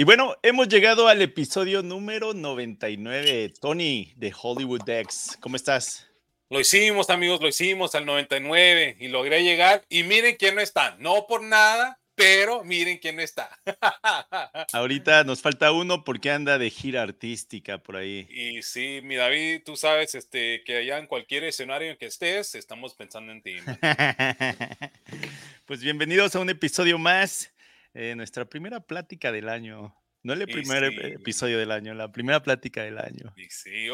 Y bueno, hemos llegado al episodio número 99. Tony de Hollywood Decks, ¿cómo estás? Lo hicimos, amigos, lo hicimos al 99 y logré llegar. Y miren quién no está. No por nada, pero miren quién no está. Ahorita nos falta uno porque anda de gira artística por ahí. Y sí, mi David, tú sabes este, que allá en cualquier escenario en que estés, estamos pensando en ti. pues bienvenidos a un episodio más. Eh, nuestra primera plática del año. No el primer episodio del año, la primera plática del año.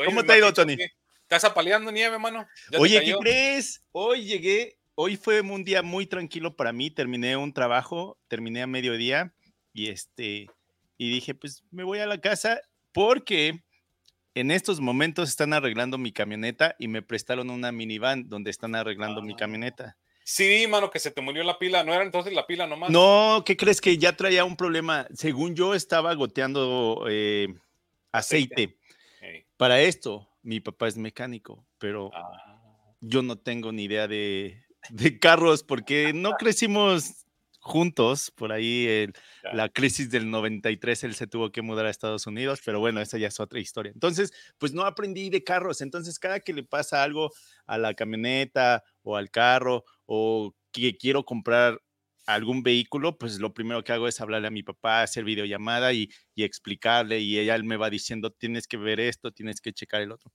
¿Cómo te ha ido, Tony? ¿Estás apaleando nieve, mano? Oye, ¿qué crees? Hoy llegué, hoy fue un día muy tranquilo para mí. Terminé un trabajo, terminé a mediodía y este, y dije, pues me voy a la casa porque en estos momentos están arreglando mi camioneta y me prestaron una minivan donde están arreglando mi ah. camioneta. Sí, mano, que se te murió la pila. ¿No era entonces la pila nomás? No, ¿qué crees que ya traía un problema? Según yo estaba goteando eh, aceite. Para esto, mi papá es mecánico, pero ah. yo no tengo ni idea de, de carros porque no crecimos juntos. Por ahí la crisis del 93, él se tuvo que mudar a Estados Unidos, pero bueno, esa ya es otra historia. Entonces, pues no aprendí de carros. Entonces, cada que le pasa algo a la camioneta o al carro o que quiero comprar algún vehículo, pues lo primero que hago es hablarle a mi papá, hacer videollamada y, y explicarle y ella me va diciendo, tienes que ver esto, tienes que checar el otro.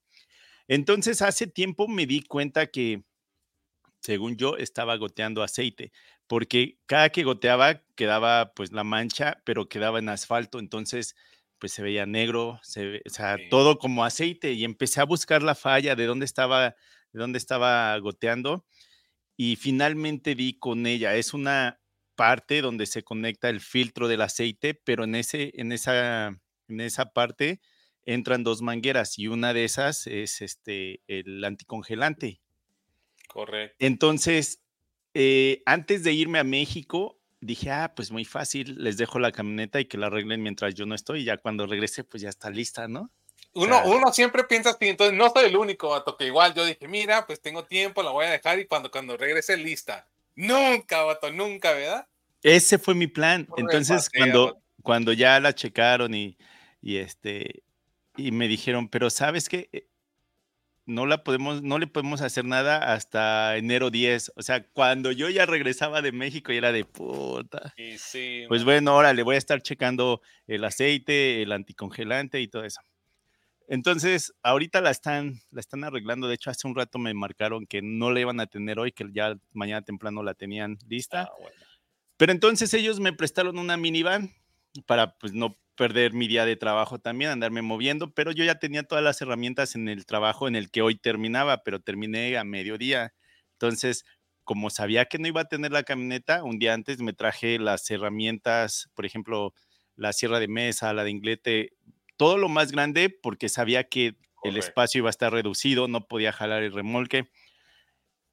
Entonces, hace tiempo me di cuenta que, según yo, estaba goteando aceite, porque cada que goteaba quedaba pues la mancha, pero quedaba en asfalto, entonces pues se veía negro, se, o sea, todo como aceite y empecé a buscar la falla de dónde estaba, de dónde estaba goteando y finalmente di con ella. Es una parte donde se conecta el filtro del aceite, pero en, ese, en, esa, en esa parte entran dos mangueras y una de esas es este, el anticongelante. Correcto. Entonces, eh, antes de irme a México, dije, ah, pues muy fácil, les dejo la camioneta y que la arreglen mientras yo no estoy y ya cuando regrese, pues ya está lista, ¿no? Uno, uno siempre piensa así, entonces no soy el único, vato, que igual yo dije, mira, pues tengo tiempo, la voy a dejar y cuando, cuando regrese lista. Nunca, vato, nunca, ¿verdad? Ese fue mi plan. entonces, cuando, cuando ya la checaron y, y, este, y me dijeron, pero sabes eh, no la podemos, no le podemos hacer nada hasta enero 10. O sea, cuando yo ya regresaba de México y era de puta. pues bueno, ahora le voy a estar checando el aceite, el anticongelante y todo eso. Entonces, ahorita la están, la están arreglando. De hecho, hace un rato me marcaron que no la iban a tener hoy, que ya mañana temprano la tenían lista. Ah, Pero entonces ellos me prestaron una minivan para pues no perder mi día de trabajo también, andarme moviendo, pero yo ya tenía todas las herramientas en el trabajo en el que hoy terminaba, pero terminé a mediodía. Entonces, como sabía que no iba a tener la camioneta, un día antes me traje las herramientas, por ejemplo, la sierra de mesa, la de inglete, todo lo más grande porque sabía que el espacio iba a estar reducido, no podía jalar el remolque.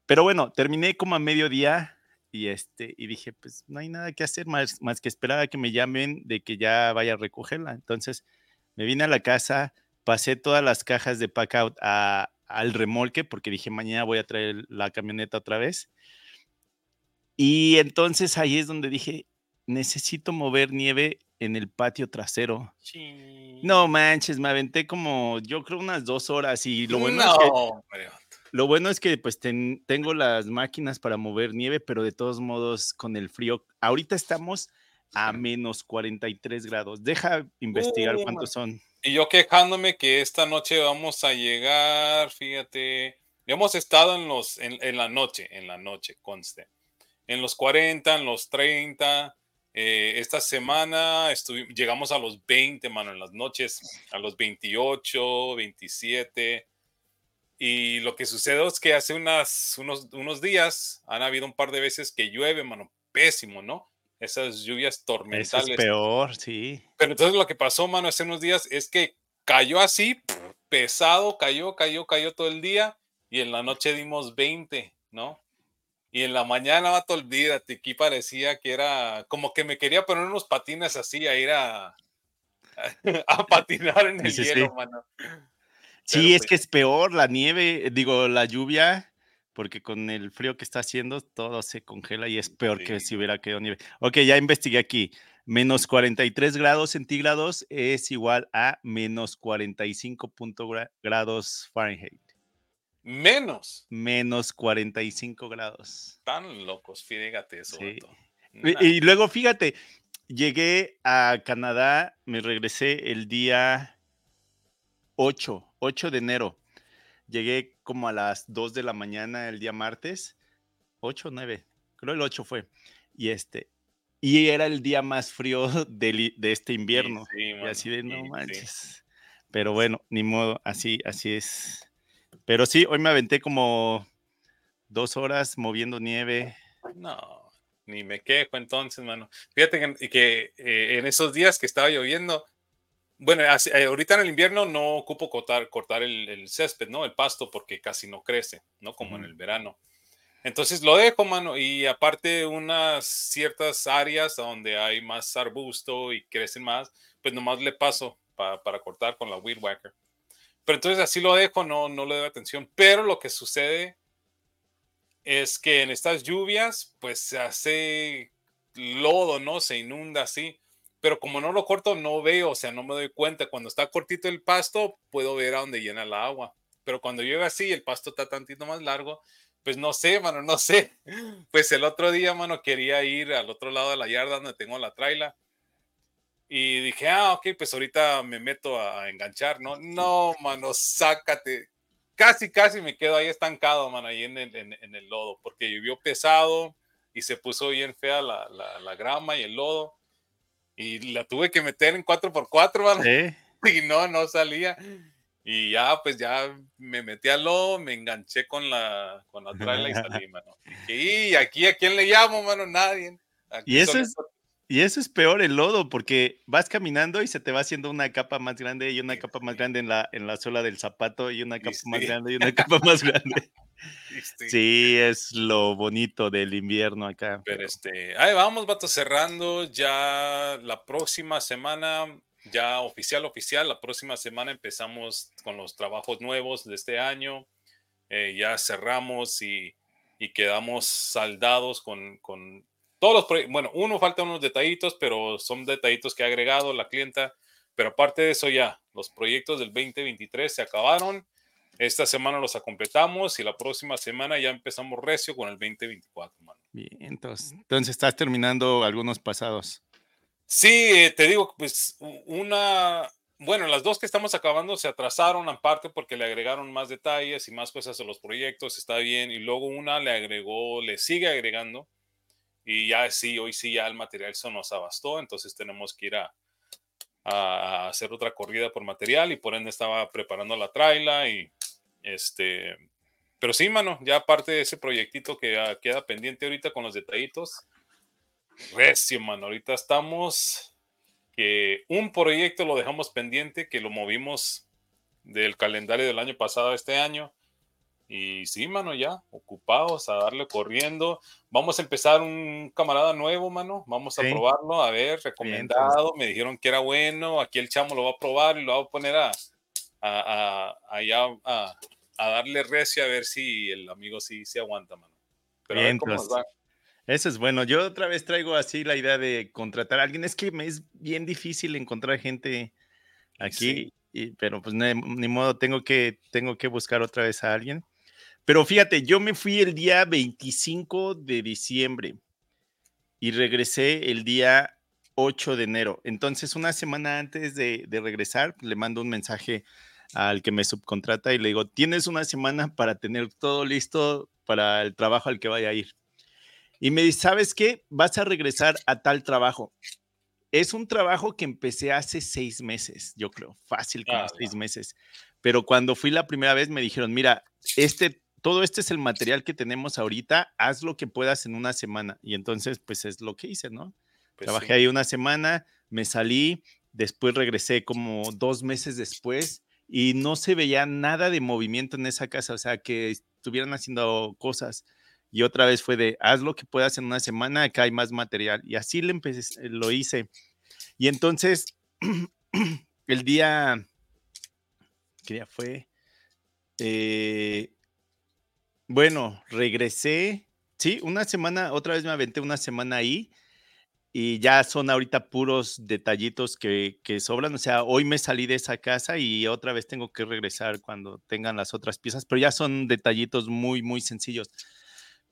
Pero bueno, terminé como a mediodía y, este, y dije, pues no hay nada que hacer más, más que esperar a que me llamen de que ya vaya a recogerla. Entonces me vine a la casa, pasé todas las cajas de pack out al remolque porque dije, mañana voy a traer la camioneta otra vez. Y entonces ahí es donde dije, necesito mover nieve en el patio trasero. No manches, me aventé como, yo creo, unas dos horas y lo bueno es que... Lo bueno es que pues tengo las máquinas para mover nieve, pero de todos modos con el frío, ahorita estamos a menos 43 grados. Deja investigar cuántos son. Y yo quejándome que esta noche vamos a llegar, fíjate, hemos estado en los, en, en la noche, en la noche, conste, en los 40, en los 30, eh, esta semana llegamos a los 20, mano, en las noches, a los 28, 27. Y lo que sucede es que hace unas, unos, unos días han habido un par de veces que llueve, mano, pésimo, ¿no? Esas lluvias tormentales. es peor, sí. Pero entonces lo que pasó, mano, hace unos días es que cayó así, pesado, cayó, cayó, cayó todo el día y en la noche dimos 20, ¿no? Y en la mañana, te olvídate, aquí parecía que era como que me quería poner unos patines así a ir a, a patinar en el hielo, sí. mano. Sí, es que pues es peor la nieve, digo, la lluvia, porque con el frío que está haciendo todo se congela y es peor que si hubiera quedado nieve. Ok, ya investigué aquí. Menos 43 grados centígrados es igual a menos 45 grados Fahrenheit. Menos. Menos 45 grados. Tan locos, fíjate eso. Y, luego, fíjate, llegué a Canadá, me regresé el día 8, 8 de enero. Llegué como a las 2 de la mañana el día martes. 8 o 9, creo el 8 fue. Y este, y era el día más frío de, de este invierno. y así de no manches. Pero bueno, ni modo, así, así es. Pero sí, hoy me aventé como dos horas moviendo nieve. No, ni me quejo entonces, mano. Fíjate que, eh, en esos días que estaba lloviendo, bueno, eh, ahorita en el invierno no ocupo cortar, cortar el, césped, ¿no? El pasto, porque casi no crece, ¿no? Como en el verano. Entonces lo dejo, mano, y aparte unas ciertas áreas donde hay más arbusto y crecen más, pues nomás le paso para cortar con la weed whacker. Pero entonces así lo dejo, no, no le doy atención. Pero lo que sucede es que en estas lluvias, pues se hace lodo, ¿no? Se inunda así. Pero como no lo corto, no veo, o sea, no me doy cuenta. Cuando está cortito el pasto, puedo ver a dónde llena el agua. Pero cuando llueve así, el pasto está tantito más largo, pues no sé, mano, no sé. Pues el otro día, mano, quería ir al otro lado de la yarda donde tengo la traila y dije, ah, ok, pues ahorita me meto a enganchar, ¿no? No, mano, sácate. Casi, casi me quedo ahí estancado, mano, ahí en el, en, el lodo, porque llovió pesado y se puso bien fea la, la, la, grama y el lodo. Y la tuve que meter en 4x4, mano. Y no, no salía. Y ya, pues ya me metí al lodo, me enganché con la, con la trailer y salí, mano. Y aquí, ¿a quién le llamo, mano? Nadie. y eso es, y eso es peor el lodo, porque vas caminando y se te va haciendo una capa más grande y una capa más grande en la, en la suela del zapato y una capa más grande y una capa más grande. Sí, es lo bonito del invierno acá. Pero este, ahí vamos, vato, cerrando ya la próxima semana, ya oficial, oficial, la próxima semana empezamos con los trabajos nuevos de este año. Eh, ya cerramos y, y quedamos saldados con, con todos los bueno, uno falta unos detallitos, pero son detallitos que ha agregado la clienta. Pero aparte de eso ya, los proyectos del 2023 se acabaron. Esta semana los completamos y la próxima semana ya empezamos recio con el 2024, mano. Bien, entonces, entonces estás terminando algunos pasados. Sí, eh, te digo, pues una, bueno, las dos que estamos acabando se atrasaron aparte porque le agregaron más detalles y más cosas a los proyectos, está bien, y luego una le agregó, le sigue agregando y ya sí, hoy sí ya el material se nos abastó, entonces tenemos que ir a, hacer otra corrida por material y por ende estaba preparando la traila y este, pero sí, mano, ya aparte de ese proyectito que queda pendiente ahorita con los detallitos, recio, mano, ahorita estamos que un proyecto lo dejamos pendiente, que lo movimos del calendario del año pasado a este año y sí, mano, ya, ocupados a darle corriendo. Vamos a empezar un camarada nuevo, mano. Vamos a probarlo, a ver, recomendado. Me dijeron que era bueno. Aquí el chamo lo va a probar y lo va a poner a, a, a, a, darle recio a ver si el amigo sí se aguanta, mano. Pero Bien, cómo va. Eso es bueno. Yo otra vez traigo así la idea de contratar a alguien. Es que me es bien difícil encontrar gente aquí, y, pero pues ni, ni, modo, tengo que, tengo que buscar otra vez a alguien. Pero fíjate, yo me fui el día 25 de diciembre y regresé el día 8 de enero. Entonces, una semana antes de, regresar, le mando un mensaje al que me subcontrata y le digo, tienes una semana para tener todo listo para el trabajo al que vaya a ir. Y me dice, ¿sabes qué? Vas a regresar a tal trabajo. Es un trabajo que empecé hace seis meses, yo creo, fácil como seis meses. Pero cuando fui la primera vez me dijeron, mira, este todo este es el material que tenemos ahorita, haz lo que puedas en una semana. Y entonces, pues es lo que hice, ¿no? Pues Trabajé ahí una semana, me salí, después regresé como dos meses después y no se veía nada de movimiento en esa casa, o sea, que estuvieran haciendo cosas. Y otra vez fue de, haz lo que puedas en una semana, acá hay más material. Y así le empecé, lo hice. Y entonces, el día, ¿qué día fue? Eh, bueno, regresé, sí, una semana, otra vez me aventé una semana ahí y ya son ahorita puros detallitos que, que, sobran. O sea, hoy me salí de esa casa y otra vez tengo que regresar cuando tengan las otras piezas, pero ya son detallitos muy, muy sencillos.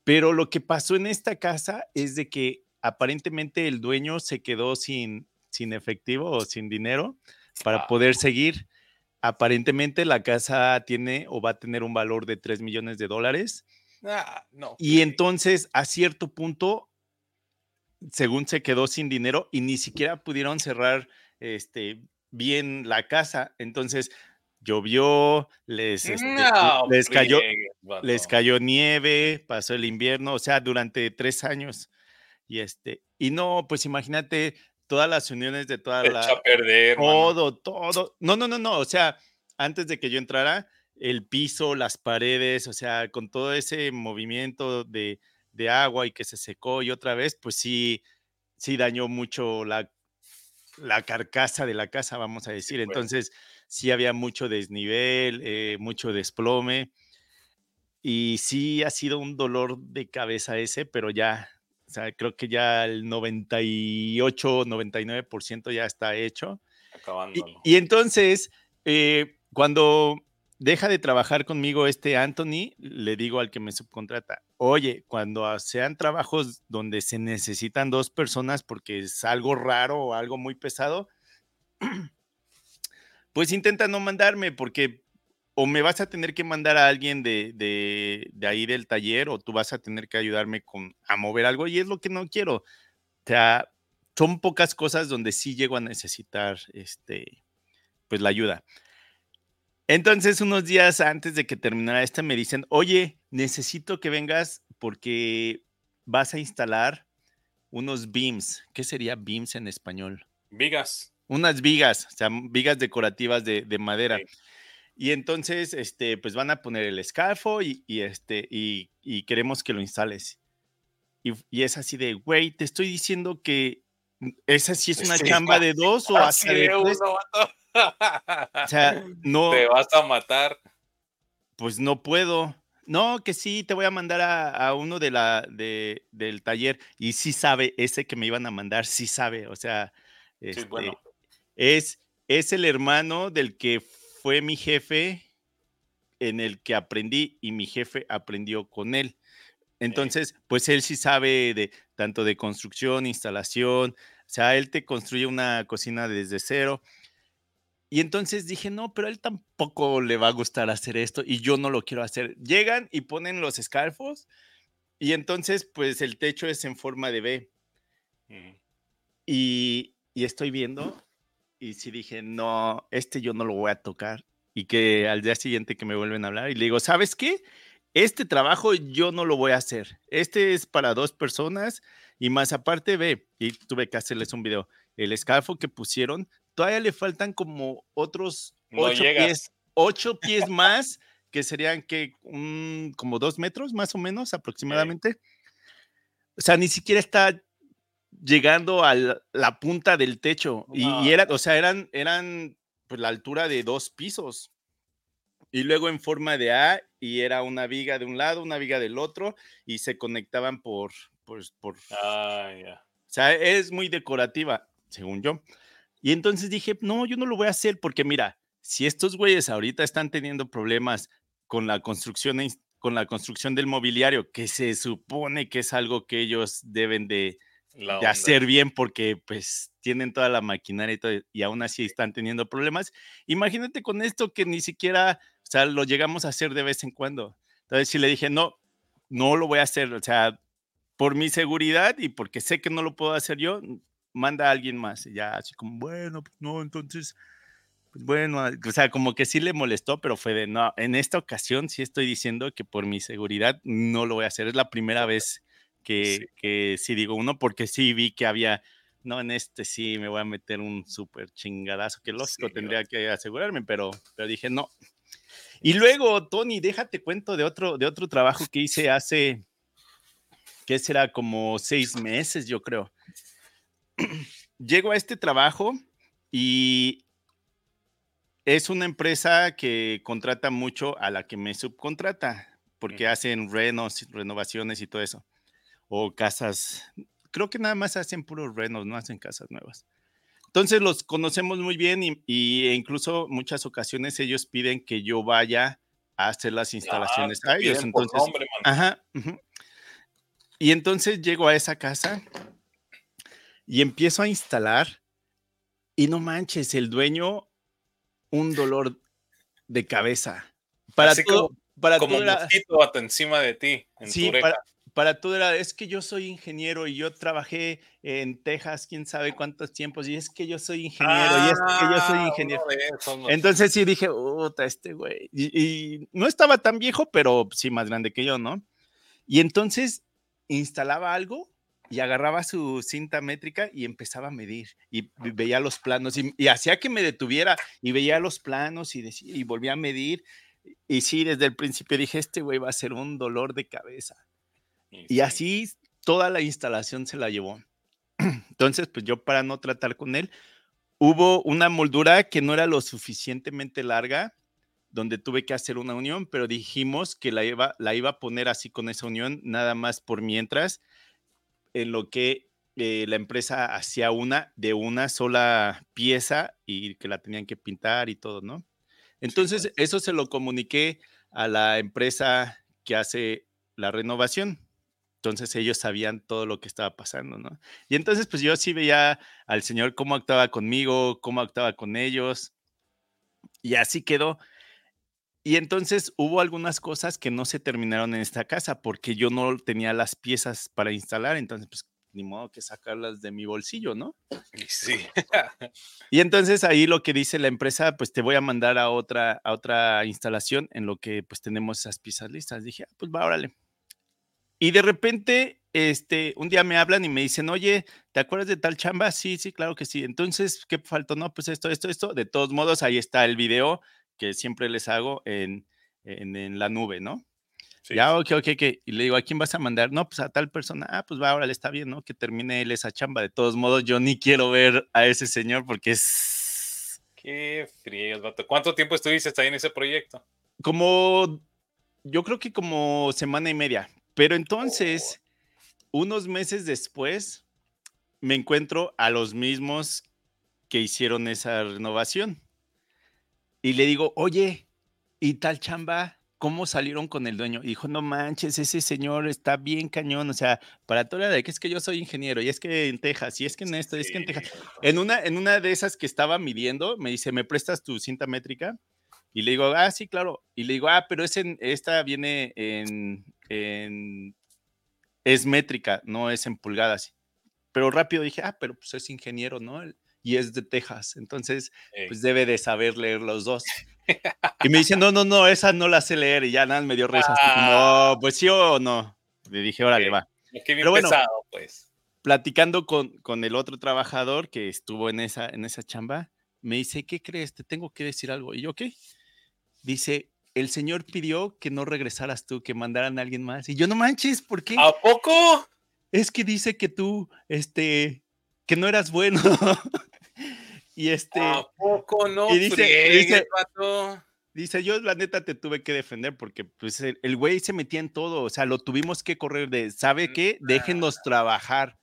Pero lo que pasó en esta casa es de que aparentemente el dueño se quedó sin, sin efectivo o sin dinero para poder seguir. Aparentemente la casa tiene o va a tener un valor de 3 millones de dólares. Ah, no. Y entonces a cierto punto según se quedó sin dinero y ni siquiera pudieron cerrar este, bien la casa. Entonces llovió, les, este, les, cayó, les cayó nieve, pasó el invierno, o sea, durante tres años. Y este, y no, pues imagínate todas las uniones de toda la. A perder, todo, todo. No, no, no, no. O sea, antes de que yo entrara, el piso, las paredes, o sea, con todo ese movimiento de, de agua y que se secó y otra vez, pues sí, sí dañó mucho la, la carcasa de la casa, vamos a decir. Entonces, sí había mucho desnivel, eh, mucho desplome. Y sí ha sido un dolor de cabeza ese, pero ya, o sea, creo que ya el 98, 99% ya está hecho. Acabándolo. Y, entonces, eh, cuando deja de trabajar conmigo este Anthony, le digo al que me subcontrata, oye, cuando sean trabajos donde se necesitan dos personas porque es algo raro o algo muy pesado, pues intenta no mandarme porque o me vas a tener que mandar a alguien de, de, ahí del taller o tú vas a tener que ayudarme con, a mover algo y es lo que no quiero. O sea, son pocas cosas donde sí llego a necesitar este, pues la ayuda. Entonces, unos días antes de que terminara esta, me dicen, oye, necesito que vengas porque vas a instalar unos beams. ¿Qué sería beams en español? Vigas. Unas vigas, o sea, vigas decorativas de, madera. Y entonces, este, pues van a poner el escalfo y, este, y, queremos que lo instales. Y, es así de, güey, te estoy diciendo que esa sí es una chamba de dos o hasta de tres. O sea, no. Te vas a matar. Pues no puedo. No, que sí, te voy a mandar a, uno de la, de, del taller. Y sí sabe, ese que me iban a mandar, sí sabe. O sea, este, es, es el hermano del que fue mi jefe en el que aprendí y mi jefe aprendió con él. Entonces, pues él sí sabe de tanto de construcción, instalación, o sea, él te construye una cocina desde cero. Y entonces dije, no, pero a él tampoco le va a gustar hacer esto y yo no lo quiero hacer. Llegan y ponen los escarfos y entonces pues el techo es en forma de B. y, y, estoy viendo y sí dije, no, este yo no lo voy a tocar. Y que al día siguiente que me vuelven a hablar y le digo, ¿sabes qué? Este trabajo yo no lo voy a hacer. Este es para dos personas y más aparte ve, y tuve que hacerles un video. El escarfo que pusieron todavía le faltan como otros ocho, pies, ocho pies más, que serían que como dos metros más o menos aproximadamente. O sea, ni siquiera está llegando a la punta del techo. Y, era, o sea, eran, eran pues, la altura de dos pisos. Y luego en forma de A, y era una viga de un lado, una viga del otro, y se conectaban por. por, por ah, O sea, es muy decorativa, según yo. Y entonces dije, no, yo no lo voy a hacer porque mira, si estos güeyes ahorita están teniendo problemas con la construcción, con la construcción del mobiliario, que se supone que es algo que ellos deben de, hacer bien porque pues tienen toda la maquinaria y todo, y aún así están teniendo problemas. Imagínate con esto que ni siquiera, o sea, lo llegamos a hacer de vez en cuando. Entonces si le dije, no, no lo voy a hacer, o sea, por mi seguridad y porque sé que no lo puedo hacer yo, manda a alguien más. Y ya así como, bueno, pues no, entonces, pues bueno, o sea, como que sí le molestó, pero fue de, no, en esta ocasión sí estoy diciendo que por mi seguridad no lo voy a hacer. Es la primera vez que sí, que sí digo uno, porque sí vi que había no, en este sí me voy a meter un súper chingadazo, que lógico tendría que asegurarme, pero, pero dije, no. Y luego, Tony, déjate cuento de otro, de otro trabajo que hice hace, que será como seis meses, yo creo. Llego a este trabajo y es una empresa que contrata mucho a la que me subcontrata, porque hacen renos, renovaciones y todo eso. O casas, creo que nada más hacen puros renos, no hacen casas nuevas. Entonces los conocemos muy bien y, e incluso muchas ocasiones ellos piden que yo vaya a hacer las instalaciones a ellos. Entonces, ajá, Y entonces llego a esa casa y empiezo a instalar y no manches, el dueño un dolor de cabeza. Para todo, para como un hasta encima de ti. sí, para, todo era, es que yo soy ingeniero y yo trabajé en Texas quién sabe cuántos tiempos y es que yo soy ingeniero y es que yo soy ah, ingeniero. Entonces sí dije, puta, este güey. y, no estaba tan viejo, pero sí más grande que yo, ¿no? Y entonces instalaba algo y agarraba su cinta métrica y empezaba a medir y veía los planos y, hacía que me detuviera y veía los planos y, y volvía a medir. Y sí, desde el principio dije, este güey va a ser un dolor de cabeza. Y así toda la instalación se la llevó. Entonces, pues yo para no tratar con él, hubo una moldura que no era lo suficientemente larga, donde tuve que hacer una unión, pero dijimos que la iba, la iba a poner así con esa unión, nada más por mientras, en lo que eh, la empresa hacía una de una sola pieza y que la tenían que pintar y todo, ¿no? Entonces, eso se lo comuniqué a la empresa que hace la renovación. Entonces ellos sabían todo lo que estaba pasando, ¿no? Y entonces, pues yo sí veía al señor cómo actuaba conmigo, cómo actuaba con ellos. Y así quedó. Y entonces hubo algunas cosas que no se terminaron en esta casa porque yo no tenía las piezas para instalar, entonces pues ni modo que sacarlas de mi bolsillo, ¿no? Sí. y entonces ahí lo que dice la empresa, pues te voy a mandar a otra, a otra instalación en lo que pues tenemos esas piezas listas. Dije, ah, pues va, órale. Y de repente, este, un día me hablan y me dicen, oye, ¿te acuerdas de tal chamba? Sí, sí, claro que sí. Entonces, ¿qué faltó? No, pues esto, esto, esto. De todos modos, ahí está el video que siempre les hago en, en, la nube, ¿no? Ya, ok, ok, ok. Y le digo, ¿a quién vas a mandar? No, pues a tal persona. Ah, pues va, ahora le está bien, ¿no? Que termine él esa chamba. De todos modos, yo ni quiero ver a ese señor porque es. Qué frío, vato. ¿Cuánto tiempo estuviste ahí en ese proyecto? Como. Yo creo que como semana y media. Pero entonces, unos meses después, me encuentro a los mismos que hicieron esa renovación y le digo, oye, ¿y tal chamba? ¿Cómo salieron con el dueño? Y dijo, no manches, ese señor está bien cañón. O sea, para toda la de que es que yo soy ingeniero, y es que en Texas, y es que en esto, y es que en Texas. En una, en una de esas que estaba midiendo, me dice, ¿me prestas tu cinta métrica? Y le digo, ah, sí, claro. Y le digo, ah, pero es en, esta viene en, en, es métrica, no es en pulgadas. Pero rápido dije, ah, pero pues es ingeniero, ¿no? y es de Texas, entonces pues debe de saber leer los dos. Y me dice, no, no, no, esa no la sé leer y ya nada, me dio risa. Ah. No, pues sí o no. Le dije, órale, va. Pero bueno, pues. Platicando con, con el otro trabajador que estuvo en esa, en esa chamba, me dice, ¿qué crees? Te tengo que decir algo. Y yo, ¿qué? Dice, el señor pidió que no regresaras tú, que mandaran a alguien más. Y yo, no manches, ¿por qué? ¿A poco? Es que dice que tú, este, que no eras bueno. Y este. ¿A poco no? Y dice, dice, yo la neta te tuve que defender porque pues el güey se metía en todo, o sea, lo tuvimos que correr de, ¿sabe mm, qué? Déjenos trabajar.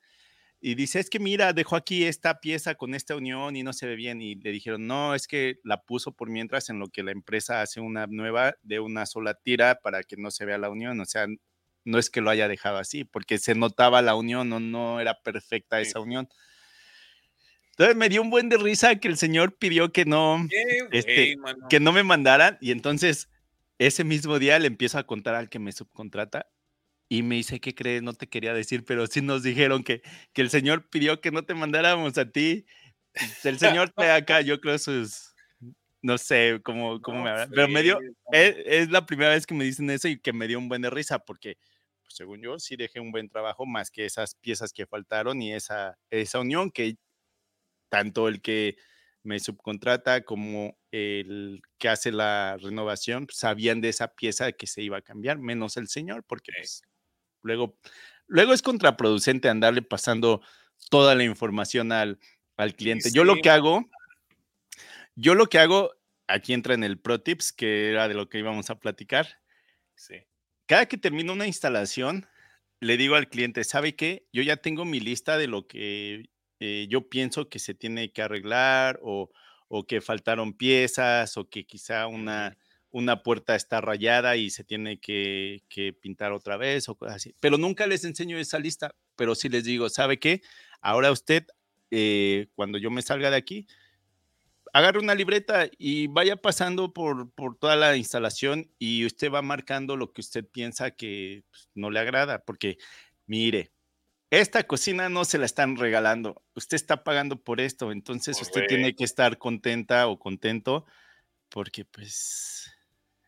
Y dice, es que mira, dejó aquí esta pieza con esta unión y no se ve bien. Y le dijeron, no, es que la puso por mientras en lo que la empresa hace una nueva de una sola tira para que no se vea la unión. O sea, no es que lo haya dejado así, porque se notaba la unión, no, no era perfecta esa unión. Entonces me dio un buen de risa que el señor pidió que no, este, que no me mandaran y entonces ese mismo día le empiezo a contar al que me subcontrata y me dice, ¿qué crees? No te quería decir, pero sí nos dijeron que, que el señor pidió que no te mandáramos a ti. El señor te acá, yo creo sus, no sé cómo, cómo me habla, pero me dio, es, es, la primera vez que me dicen eso y que me dio un buen de risa porque pues, según yo, sí dejé un buen trabajo, más que esas piezas que faltaron y esa, esa unión que tanto el que me subcontrata como el que hace la renovación sabían de esa pieza que se iba a cambiar, menos el señor, porque pues, luego, luego es contraproducente andarle pasando toda la información al, al cliente. Yo lo que hago, yo lo que hago, aquí entra en el Pro Tips, que era de lo que íbamos a platicar. Sí. Cada que termino una instalación, le digo al cliente, ¿sabe qué? Yo ya tengo mi lista de lo que eh, yo pienso que se tiene que arreglar o, que faltaron piezas o que quizá una, una puerta está rayada y se tiene que, pintar otra vez o cosas así. Pero nunca les enseño esa lista, pero sí les digo, ¿sabe qué? Ahora usted, eh, cuando yo me salga de aquí, agarre una libreta y vaya pasando por, por, toda la instalación y usted va marcando lo que usted piensa que pues, no le agrada, porque mire, esta cocina no se la están regalando, usted está pagando por esto, entonces usted tiene que estar contenta o contento porque pues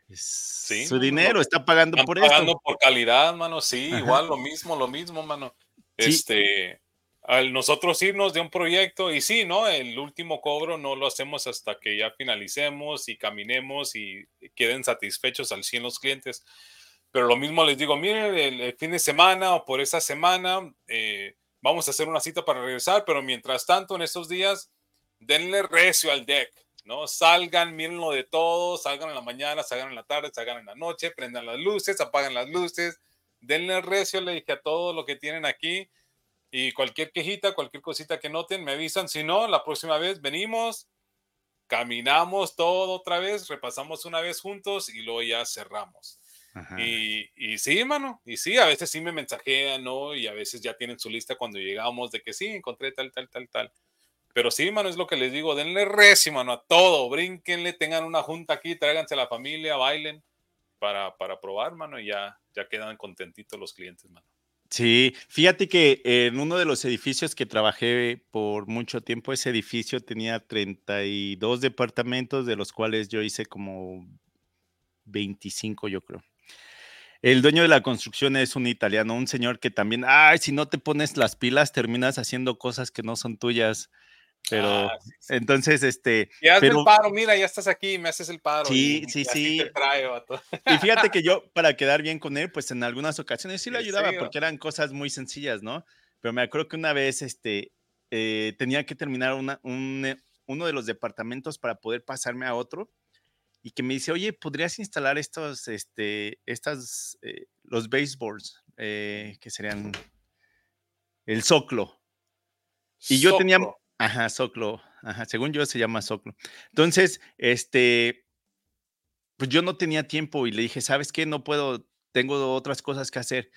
es su dinero, está pagando por esto. pagando por calidad, mano, sí, igual lo mismo, lo mismo, mano. Este, al nosotros irnos de un proyecto y sí, ¿no? El último cobro no lo hacemos hasta que ya finalicemos y caminemos y queden satisfechos al 100 los clientes. Pero lo mismo les digo, miren, el, fin de semana o por esa semana eh, vamos a hacer una cita para regresar, pero mientras tanto, en estos días, denle recio al deck, ¿no? Salgan, mírenlo de todo, salgan en la mañana, salgan en la tarde, salgan en la noche, prendan las luces, apagan las luces, denle recio, le dije a todo lo que tienen aquí. Y cualquier quejita, cualquier cosita que noten, me avisan. Si no, la próxima vez venimos, caminamos todo otra vez, repasamos una vez juntos y luego ya cerramos. Y, y, sí, mano, y sí, a veces sí me mensajean, ¿no? Y a veces ya tienen su lista cuando llegamos de que sí, encontré tal, tal, tal, tal. Pero sí, mano, es lo que les digo, denle recio, mano, a todo, brínquenle, tengan una junta aquí, tráiganse a la familia, bailen para, para probar, mano, y ya, ya quedan contentitos los clientes, mano. Sí, fíjate que en uno de los edificios que trabajé por mucho tiempo, ese edificio tenía 32 departamentos, de los cuales yo hice como 25, yo creo. El dueño de la construcción es un italiano, un señor que también, ay, si no te pones las pilas, terminas haciendo cosas que no son tuyas. Pero ah, entonces, este. Y hazme el paro, mira, ya estás aquí, me haces el paro. Sí, sí, sí. y fíjate que yo, para quedar bien con él, pues en algunas ocasiones sí le ayudaba, porque eran cosas muy sencillas, ¿no? Pero me acuerdo que una vez, este, eh, tenía que terminar una, un, eh, uno de los departamentos para poder pasarme a otro y que me dice, oye, ¿podrías instalar estos, este, estas, eh, los baseboards, eh, que serían el soclo? Y yo tenía, ajá, soclo, ajá, según yo se llama soclo. Entonces, este, pues yo no tenía tiempo y le dije, ¿sabes qué? No puedo, tengo otras cosas que hacer.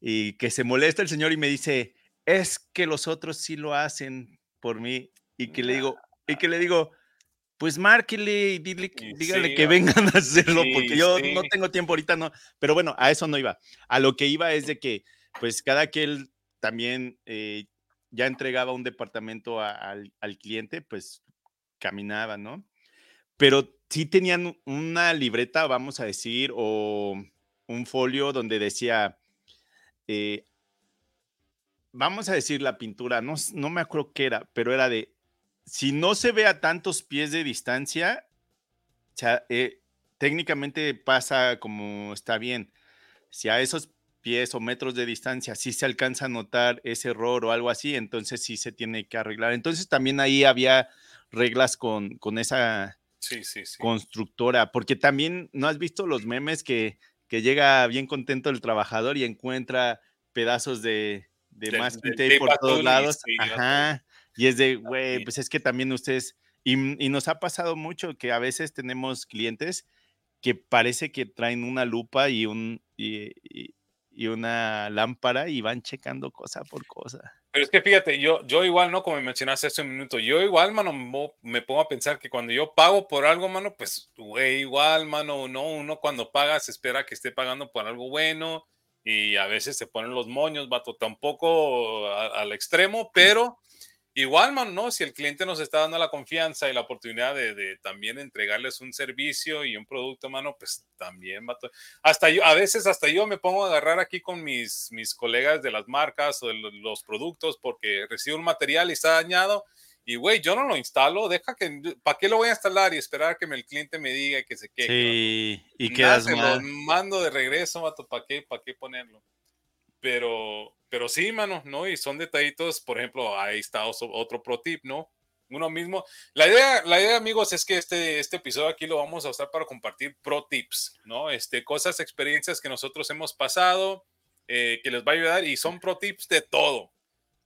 Y que se molesta el señor y me dice, es que los otros sí lo hacen por mí. Y que le digo, y que le digo, pues márquele y dígale que vengan a hacerlo, porque yo no tengo tiempo ahorita, no. Pero bueno, a eso no iba. A lo que iba es de que, pues cada que él también eh, ya entregaba un departamento al, cliente, pues caminaba, ¿no? Pero sí tenían una libreta, vamos a decir, o un folio donde decía, eh, vamos a decir la pintura, no, no me acuerdo qué era, pero era de si no se ve a tantos pies de distancia, eh, técnicamente pasa como está bien. Si a esos pies o metros de distancia sí se alcanza a notar ese error o algo así, entonces sí se tiene que arreglar. Entonces también ahí había reglas con, con esa constructora, porque también no has visto los memes que, que llega bien contento el trabajador y encuentra pedazos de, de, masking tape por todos lados. Ajá. Y es de, güey, pues es que también ustedes, y, nos ha pasado mucho que a veces tenemos clientes que parece que traen una lupa y, un, y, una lámpara y van checando cosa por cosa. Pero es que fíjate, yo, yo igual, ¿no? Como mencionaste hace un minuto, yo igual, mano, me pongo a pensar que cuando yo pago por algo, mano, pues, güey, igual, mano, no, uno cuando paga se espera que esté pagando por algo bueno y a veces se ponen los moños, vato, tampoco al extremo, pero Igual, man, ¿no? Si el cliente nos está dando la confianza y la oportunidad de, también entregarles un servicio y un producto, mano, pues también, va hasta yo, a veces hasta yo me pongo a agarrar aquí con mis, mis colegas de las marcas o de los productos porque recibo un material y está dañado y, güey, yo no lo instalo, deja que, ¿para qué lo voy a instalar y esperar que el cliente me diga que se quede? Sí, y quedas mal. Lo mando de regreso, mato, ¿para qué, para qué ponerlo? Pero, pero sí, mano, ¿no? Y son detallitos, por ejemplo, ahí está otro pro tip, ¿no? Uno mismo. La idea, la idea, amigos, es que este, este episodio aquí lo vamos a usar para compartir pro tips, ¿no? Este, cosas, experiencias que nosotros hemos pasado, eh, que les va a ayudar y son pro tips de todo.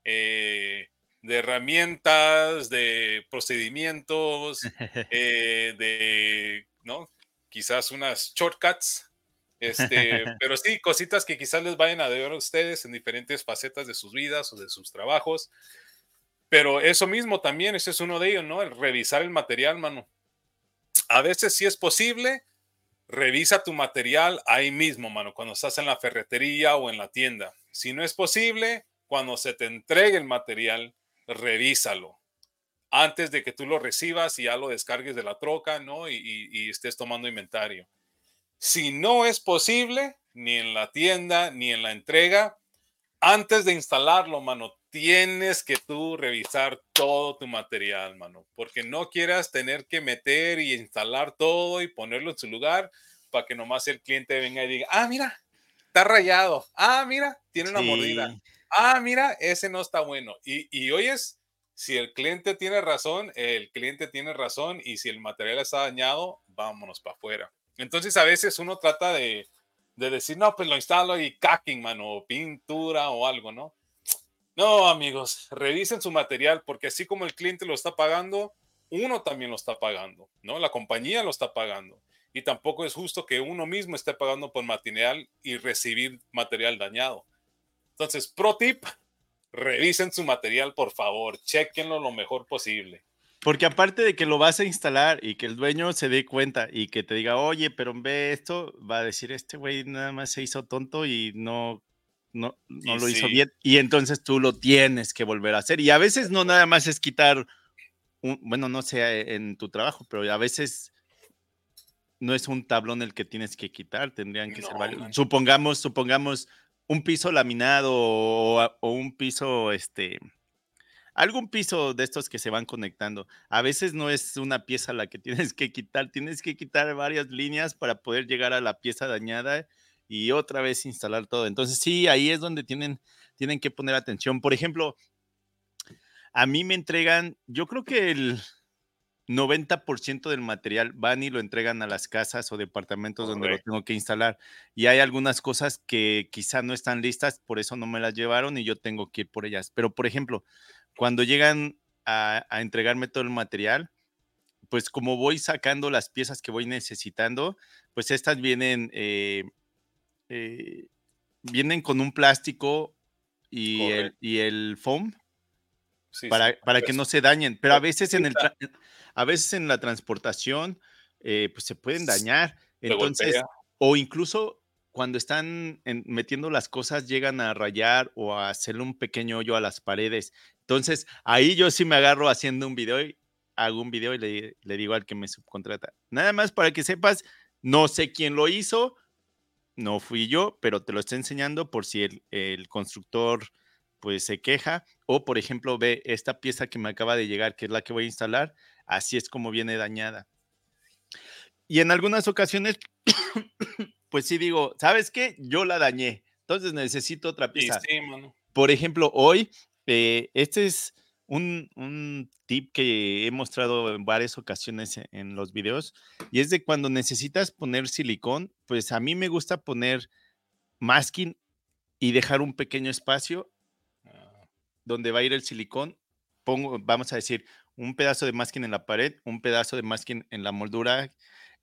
Eh, de herramientas, de procedimientos, eh, de, ¿no? Quizás unas shortcuts este, pero sí, cositas que quizás les vayan a ver a ustedes en diferentes facetas de sus vidas o de sus trabajos. Pero eso mismo también, ese es uno de ellos, ¿no? El revisar el material, mano. A veces si es posible, revisa tu material ahí mismo, mano, cuando estás en la ferretería o en la tienda. Si no es posible, cuando se te entregue el material, revísalo antes de que tú lo recibas y ya lo descargues de la troca, ¿no? y estés tomando inventario. Si no es posible, ni en la tienda, ni en la entrega, antes de instalarlo, mano, tienes que tú revisar todo tu material, mano, porque no quieras tener que meter y instalar todo y ponerlo en su lugar para que nomás el cliente venga y diga, ah, mira, está rayado, ah, mira, tiene una mordida, ah, mira, ese no está bueno. Y, y oyes, si el cliente tiene razón, el cliente tiene razón y si el material está dañado, vámonos para afuera. Entonces a veces uno trata de, decir, no, pues lo instalo y cacking, mano, o pintura o algo, ¿no? No, amigos, revisen su material porque así como el cliente lo está pagando, uno también lo está pagando, ¿no? La compañía lo está pagando. Y tampoco es justo que uno mismo esté pagando por material y recibir material dañado. Entonces, pro tip, revisen su material, por favor, chequenlo lo mejor posible. Porque aparte de que lo vas a instalar y que el dueño se dé cuenta y que te diga, oye, pero ve esto, va a decir, este güey nada más se hizo tonto y no, no, no lo hizo bien. Y entonces tú lo tienes que volver a hacer. Y a veces no nada más es quitar, un, bueno, no sé en tu trabajo, pero a veces no es un tablón el que tienes que quitar, tendrían que ser varios. Supongamos, supongamos un piso laminado o, o un piso, este, algún piso de estos que se van conectando. A veces no es una pieza la que tienes que quitar, tienes que quitar varias líneas para poder llegar a la pieza dañada y otra vez instalar todo. Entonces sí, ahí es donde tienen, tienen que poner atención. Por ejemplo, a mí me entregan, yo creo que el 90% del material van y lo entregan a las casas o departamentos donde lo tengo que instalar. Y hay algunas cosas que quizá no están listas, por eso no me las llevaron y yo tengo que ir por ellas. Pero, por ejemplo, cuando llegan a, entregarme todo el material, pues como voy sacando las piezas que voy necesitando, pues estas vienen, eh, eh, vienen con un plástico y, el, y el, foam para, para que no se dañen. Pero a veces en, el a veces en la transportación, eh, pues se pueden dañar. Entonces, o incluso cuando están metiendo las cosas, llegan a rayar o a hacerle un pequeño hoyo a las paredes. Entonces, ahí yo sí me agarro haciendo un video y hago un video y le, digo al que me subcontrata. Nada más para que sepas, no sé quién lo hizo, no fui yo, pero te lo estoy enseñando por si el, constructor pues se queja o por ejemplo ve esta pieza que me acaba de llegar, que es la que voy a instalar, así es como viene dañada. Y en algunas ocasiones, pues sí digo, ¿sabes qué? Yo la dañé, entonces necesito otra pieza. Por ejemplo, hoy eh, este es un, tip que he mostrado en varias ocasiones e, en, los videos y es de cuando necesitas poner silicón, pues a mí me gusta poner masking y dejar un pequeño espacio ah. donde va a ir el silicón. Pongo, vamos a decir, un pedazo de masking en la pared, un pedazo de masking en la moldura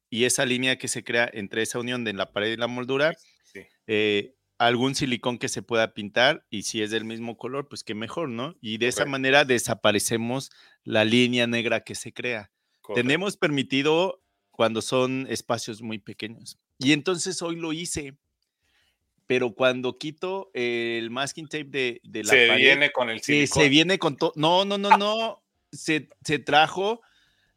y esa línea que se crea entre esa unión de la pared y la moldura, eh, algún silicón que se pueda pintar y si es del mismo color, pues qué mejor, ¿no? Y de esa manera desaparecemos la línea negra que se crea. Tenemos permitido cuando son espacios muy pequeños. Y entonces hoy lo hice. pero cuando quito el masking tape de, de la se viene con el silicón. se viene con todo. No, no, no, no. se, se trajo,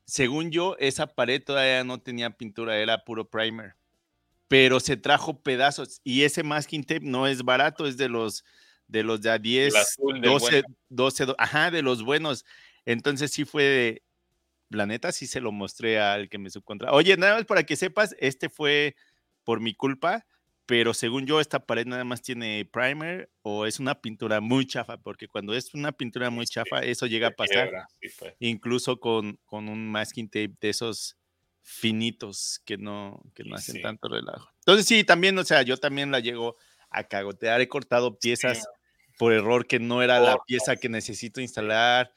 según yo, esa pared todavía no tenía pintura, era puro primer. Pero se trajo pedazos y ese masking tape no es barato, es de los de los de a 10, 12, 12, ajá, de los buenos. Entonces sí fue de, la neta sí se lo mostré al que me subcontra. Oye, nada más para que sepas, este fue por mi culpa pero según yo esta pared nada más tiene primer o es una pintura muy chafa, porque cuando es una pintura muy chafa, eso llega a pasar, incluso con, con, un masking tape de esos finitos que no, que no hacen tanto relajo. Entonces sí, también, o sea, yo también la llego a cagotear, he cortado piezas por error que no era la pieza que necesito instalar.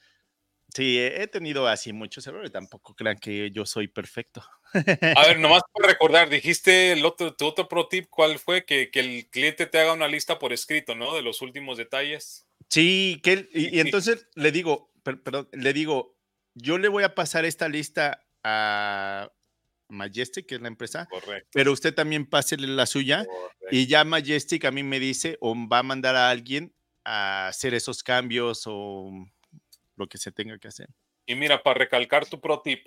Sí, he tenido así muchos errores, tampoco crean que yo soy perfecto. A ver, nomás por recordar, dijiste el otro, tu otro pro tip, ¿cuál fue? Que, el cliente te haga una lista por escrito, ¿no? De los últimos detalles. Sí, que y, entonces le digo, perdón, le digo, yo le voy a pasar esta lista a Majestic, que es la empresa, Correcto. pero usted también pásele la suya y ya Majestic a mí me dice o va a mandar a alguien a hacer esos cambios o lo que se tenga que hacer. Y mira, para recalcar tu pro tip,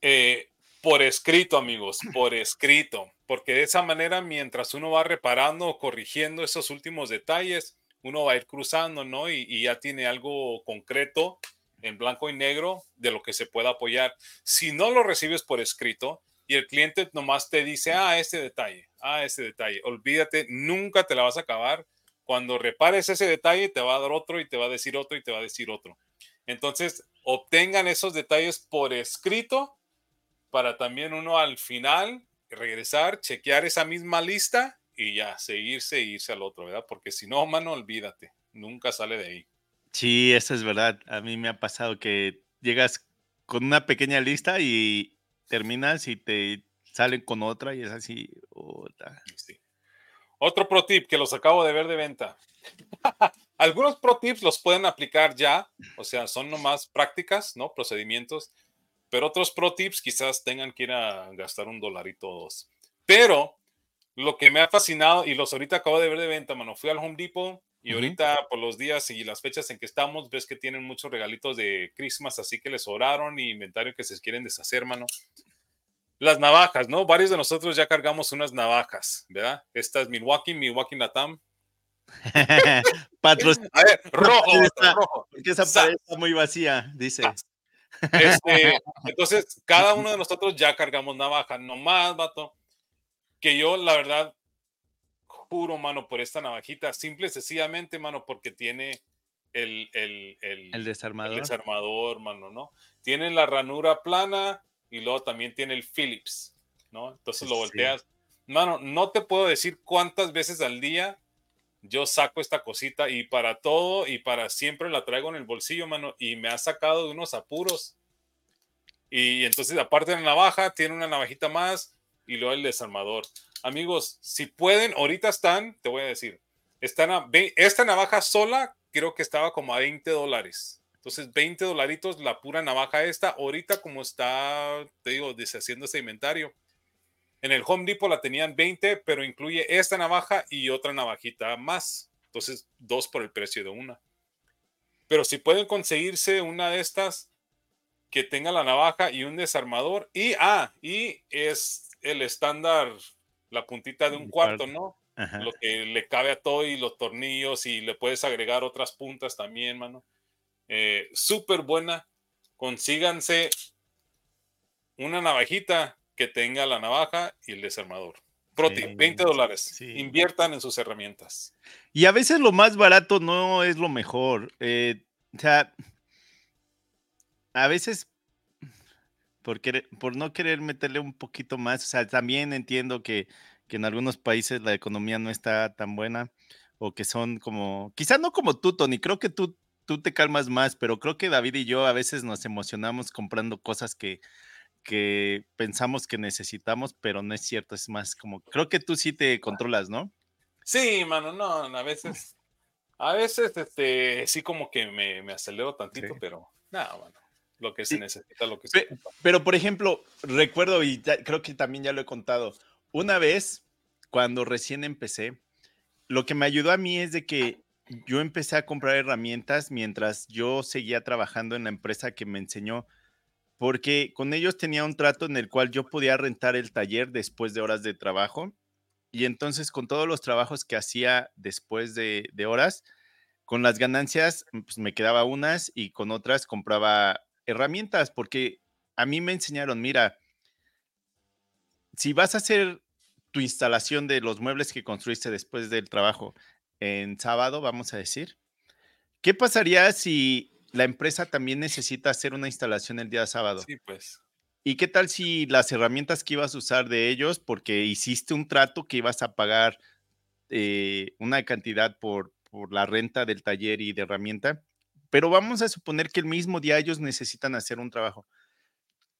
eh, por escrito, amigos, por escrito, porque de esa manera, mientras uno va reparando o corrigiendo esos últimos detalles, uno va a ir cruzando, ¿no? Y, ya tiene algo concreto en blanco y negro de lo que se pueda apoyar. Si no lo recibes por escrito y el cliente nomás te dice, ah, este detalle, ah, ese detalle, olvídate, nunca te la vas a acabar. Cuando repares ese detalle, te va a dar otro y te va a decir otro y te va a decir otro. Entonces, obtengan esos detalles por escrito para también uno al final regresar, chequear esa misma lista y ya, seguirse e irse al otro, ¿verdad? Porque si no, mano, olvídate, nunca sale de ahí. Sí, eso es verdad. A mí me ha pasado que llegas con una pequeña lista y terminas y te salen con otra y es así. Otro pro tip que los acabo de ver de venta. Algunos pro tips los pueden aplicar ya, o sea, son nomás prácticas, ¿no? Procedimientos, pero otros pro tips quizás tengan que ir a gastar un dolarito o dos. Pero lo que me ha fascinado, y los ahorita acabo de ver de venta, mano, fui al Home Depot y ahorita por los días y las fechas en que estamos, ves que tienen muchos regalitos de Christmas, así que les sobraron y inventario que se quieren deshacer, mano. Las navajas, ¿no? Varios de nosotros ya cargamos unas navajas, ¿verdad? Esta es Milwaukee, Milwaukee Natam, Patros. A ver, rojo, rojo. Porque esa pared está muy vacía, dice. Ah, este, entonces, cada uno de nosotros ya cargamos navaja, no más, vato. Que yo, la verdad, juro, mano, por esta navajita, simple y sencillamente, mano, porque tiene el, el, el, desarmador. El desarmador, mano, ¿no? Tiene la ranura plana y luego también tiene el Phillips, ¿no? Entonces lo volteas. Mano, no te puedo decir cuántas veces al día yo saco esta cosita y para todo y para siempre la traigo en el bolsillo, mano, y me ha sacado de unos apuros. Y entonces, aparte de la navaja, tiene una navajita más y luego el desarmador. Amigos, si pueden, ahorita están, te voy a decir, están a, esta navaja sola creo que estaba como a 20 dólares. Entonces, 20 dolaritos la pura navaja esta, ahorita como está, te digo, deshaciendo ese inventario en el Home Depot la tenían 20, pero incluye esta navaja y otra navajita más. Entonces, dos por el precio de una. Pero si pueden conseguirse una de estas que tenga la navaja y un desarmador. Y, ah, y es el estándar, la puntita de un cuarto, ¿no? Lo que le cabe a todo y los tornillos y le puedes agregar otras puntas también, mano. Eh, Súper buena. Consíganse una navajita que tenga la navaja y el desarmador. Proti, 20 dólares. Inviertan en sus herramientas. Y a veces lo más barato no es lo mejor. Eh, o sea, a veces por, por no querer meterle un poquito más, o sea, también entiendo que, que en algunos países la economía no está tan buena o que son como, quizás no como tú, Tony, creo que tú, tú te calmas más, pero creo que David y yo a veces nos emocionamos comprando cosas que que pensamos que necesitamos, pero no es cierto, es más como, creo que tú sí te controlas, ¿no? Sí, mano, no, a veces, a veces, este, sí como que me, me acelero tantito, pero nada, mano, lo que se necesita, lo que se pero, pero, por ejemplo, recuerdo, y creo que también ya lo he contado, una vez, cuando recién empecé, lo que me ayudó a mí es de que yo empecé a comprar herramientas mientras yo seguía trabajando en la empresa que me enseñó, porque con ellos tenía un trato en el cual yo podía rentar el taller después de horas de trabajo. Y entonces con todos los trabajos que hacía después de, horas, con las ganancias, pues me quedaba unas y con otras compraba herramientas, porque a mí me enseñaron, mira, si vas a hacer tu instalación de los muebles que construiste después del trabajo en sábado, vamos a decir, ¿qué pasaría si la empresa también necesita hacer una instalación el día sábado? Sí, pues. ¿Y qué tal si las herramientas que ibas a usar de ellos, porque hiciste un trato que ibas a pagar eh, una cantidad por, por la renta del taller y de herramienta, pero vamos a suponer que el mismo día ellos necesitan hacer un trabajo.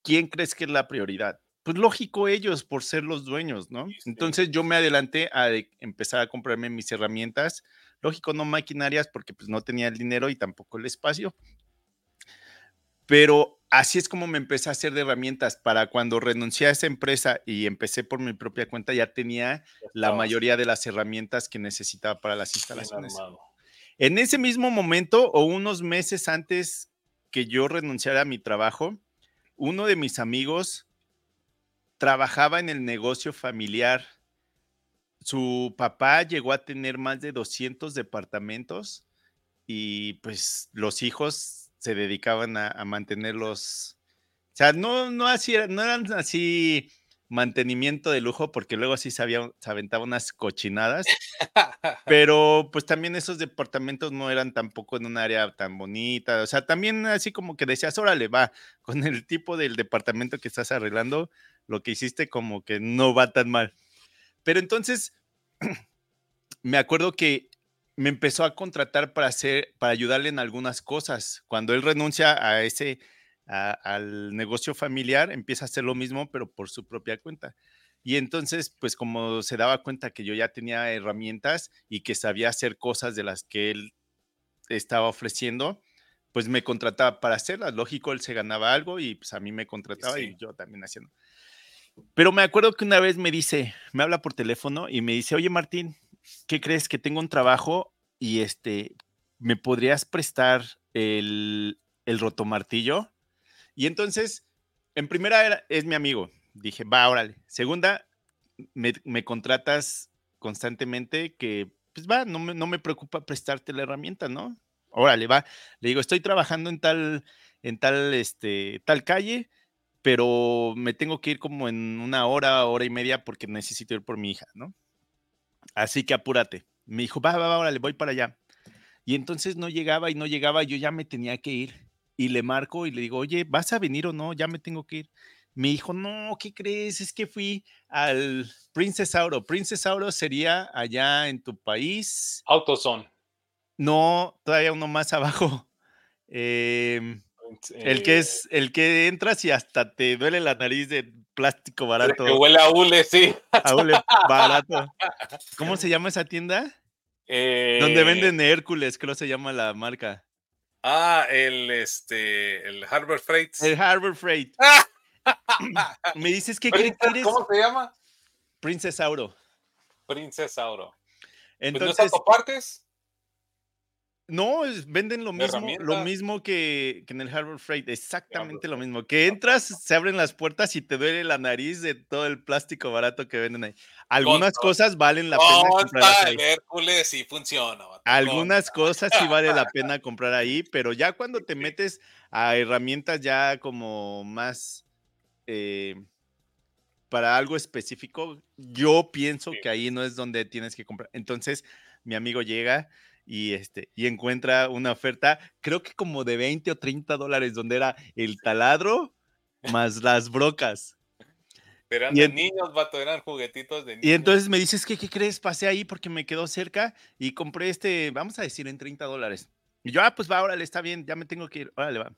¿Quién crees que es la prioridad? pues lógico ellos por ser los dueños, ¿no? Entonces yo me adelanté a empezar a comprarme mis herramientas, lógico no maquinarias porque pues no tenía el dinero y tampoco el espacio, pero así es como me empecé a hacer de herramientas para cuando renuncié a esa empresa y empecé por mi propia cuenta ya tenía la mayoría de las herramientas que necesitaba para las instalaciones. En ese mismo momento o unos meses antes que yo renunciara a mi trabajo, uno de mis amigos trabajaba en el negocio familiar. Su papá llegó a tener más de 200 departamentos y pues los hijos se dedicaban a, mantenerlos. O sea, no, no, así, no eran así mantenimiento de lujo, porque luego así se, se aventaba unas cochinadas, pero pues también esos departamentos no eran tampoco en un área tan bonita, o sea, también así como que decías, órale, va, con el tipo del departamento que estás arreglando, lo que hiciste como que no va tan mal. Pero entonces, me acuerdo que me empezó a contratar para hacer, para ayudarle en algunas cosas. Cuando él renuncia a ese, al negocio familiar, empieza a hacer lo mismo, pero por su propia cuenta. Y entonces, pues como se daba cuenta que yo ya tenía herramientas y que sabía hacer cosas de las que él estaba ofreciendo, pues me contrataba para hacerlas. Lógico, él se ganaba algo y pues a mí me contrataba y yo también haciendo. Pero me acuerdo que una vez me dice, me habla por teléfono y me dice, oye Martín, ¿qué crees? Que tengo un trabajo y este, ¿me podrías prestar el, el rotomartillo? Y entonces, en primera es mi amigo. Dije, va, órale. Segunda, me, me contratas constantemente que, pues va, no me, no me preocupa prestarte la herramienta, ¿no? Órale, va. Le digo, estoy trabajando en tal, en tal, este, tal calle pero me tengo que ir como en una hora, hora y media porque necesito ir por mi hija, ¿no? Así que apúrate. Me dijo, va, va, va, le voy para allá. Y entonces no llegaba y no llegaba, yo ya me tenía que ir. Y le marco y le digo, oye, ¿vas a venir o no? Ya me tengo que ir. Me dijo, no, ¿qué crees? Es que fui al Princess Auto. Princess Auto sería allá en tu país. AutoZone. No, todavía uno más abajo. Eh, el que eh, es, el que entras y hasta te duele la nariz de plástico barato. Que huele a hule, sí. A hule barato. ¿Cómo se llama esa tienda? Donde eh, venden Hércules, creo se llama la marca. Ah, el este, el Harbor Freight. El Harbor Freight. Me dices que quieres. ¿Cómo se llama? Princess Auro. Princess Auro. Entonces, ¿Pues ¿No partes? No, venden lo mismo, lo mismo que, en el Harbor Freight, exactamente lo mismo. Que entras, se abren las puertas y te duele la nariz de todo el plástico barato que venden ahí. Algunas cosas valen la pena comprar ahí. Hércules sí funciona. Algunas cosas sí vale la pena comprar ahí, pero ya cuando te metes a herramientas ya como más eh, para algo específico, yo pienso que ahí no es donde tienes que comprar. Entonces, mi amigo llega y, este, y encuentra una oferta, creo que como de 20 o 30 dólares, donde era el taladro más las brocas. Eran de niños, vato, eran juguetitos de niños. Y entonces me dices, ¿qué, ¿qué crees? Pasé ahí porque me quedó cerca y compré este, vamos a decir, en 30 dólares. Y yo, ah, pues va, órale, está bien, ya me tengo que ir, órale, va.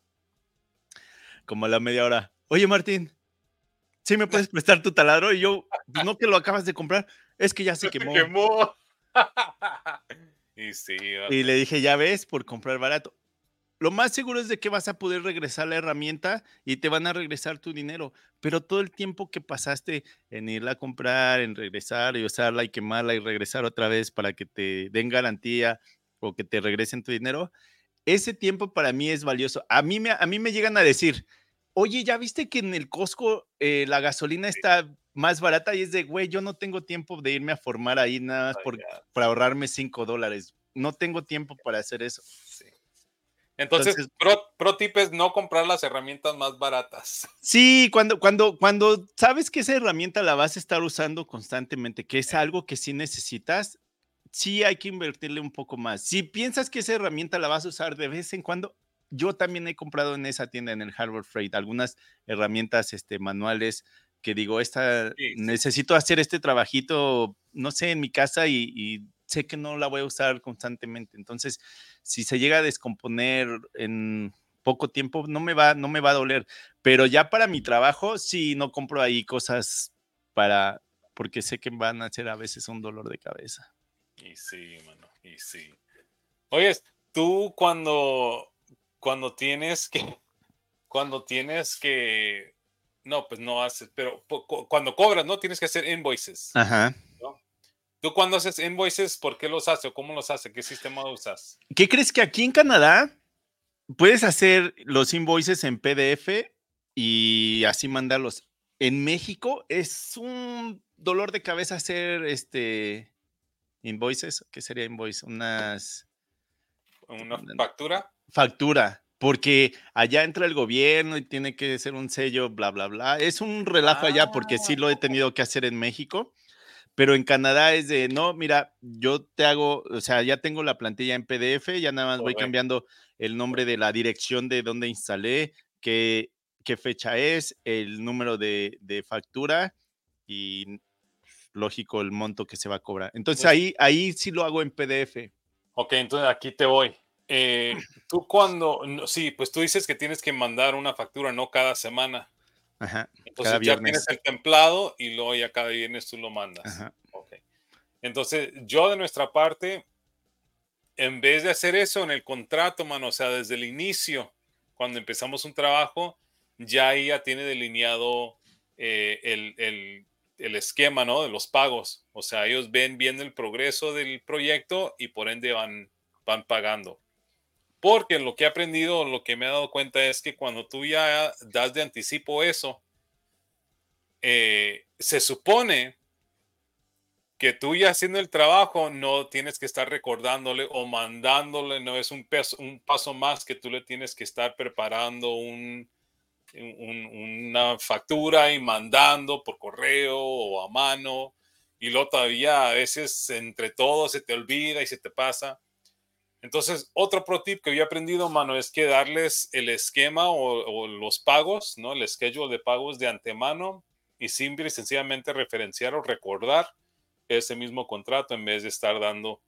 Como a la media hora. Oye, Martín, ¿sí me puedes prestar tu taladro? Y yo, no que lo acabas de comprar, es que ya se quemó. Se quemó. Y sí. Y le dije, ya ves, por comprar barato. lo más seguro es de que vas a poder regresar la herramienta y te van a regresar tu dinero, pero todo el tiempo que pasaste en irla a comprar, en regresar y usarla y quemarla y regresar otra vez para que te den garantía o que te regresen tu dinero, ese tiempo para mí es valioso. A mí me, a mí me llegan a decir, oye, ¿ya viste que en el Costco eh, la gasolina está más barata? Y es de, güey, yo no tengo tiempo de irme a formar ahí nada más por, para ahorrarme 5 dólares. No tengo tiempo para hacer eso. Entonces, pro, tip es no comprar las herramientas más baratas. Sí, cuando, cuando, cuando sabes que esa herramienta la vas a estar usando constantemente, que es algo que sí necesitas, sí hay que invertirle un poco más. Si piensas que esa herramienta la vas a usar de vez en cuando, yo también he comprado en esa tienda, en el Harbor Freight, algunas herramientas este, manuales que digo, esta, necesito hacer este trabajito, no sé, en mi casa y sé que no la voy a usar constantemente. Entonces, si se llega a descomponer en poco tiempo, no me va, no me va a doler. Pero ya para mi trabajo, sí, no compro ahí cosas para, porque sé que van a ser a veces un dolor de cabeza. Y sí, mano, y sí. Oye, tú cuando, cuando tienes que, cuando tienes que, no, pues no haces, pero cuando cobras, ¿no? Tienes que hacer invoices. Ajá. ¿Tú cuando haces invoices, por qué los haces o cómo los haces? ¿Qué sistema usas? ¿Qué crees que aquí en Canadá puedes hacer los invoices en PDF y así mandarlos? En México es un dolor de cabeza hacer este invoices. ¿Qué sería invoice? Unas. ¿Una factura? Factura. Porque allá entra el gobierno y tiene que ser un sello, bla, bla, bla. Es un relajo allá porque sí lo he ah. tenido que hacer en México pero en Canadá es de, no, mira, yo te hago, o sea, ya tengo la plantilla en PDF, ya nada más voy cambiando el nombre de la dirección de donde instalé, qué, qué fecha es, el número de, factura y lógico el monto que se va a cobrar. Entonces ahí, ahí sí lo hago en PDF. Ok, entonces aquí te voy. Eh, tú cuando, sí, pues tú dices que tienes que mandar una factura, no cada semana. Ajá. Entonces ya tienes el templado y luego ya cada viernes tú lo mandas. Ajá. Entonces, yo de nuestra parte, en vez de hacer eso en el contrato, mano, o sea, desde el inicio, cuando empezamos un trabajo, ya ahí ya tiene delineado eh, el, el, esquema, ¿no? De los pagos. O sea, ellos ven bien el progreso del proyecto y por ende van, van pagando. Porque lo que he aprendido, lo que me he dado cuenta es que cuando tú ya das de anticipo eso, eh, se supone que tú ya haciendo el trabajo no tienes que estar recordándole o mandándole, no es un, un paso más que tú le tienes que estar preparando un, una factura y mandando por correo o a mano. Y luego todavía a veces entre todos se te olvida y se te pasa. Entonces, otro pro tip que he aprendido, mano, es que darles el esquema o, los pagos, ¿no? El schedule de pagos de antemano y simple y sencillamente referenciar o recordar ese mismo contrato en vez de estar dando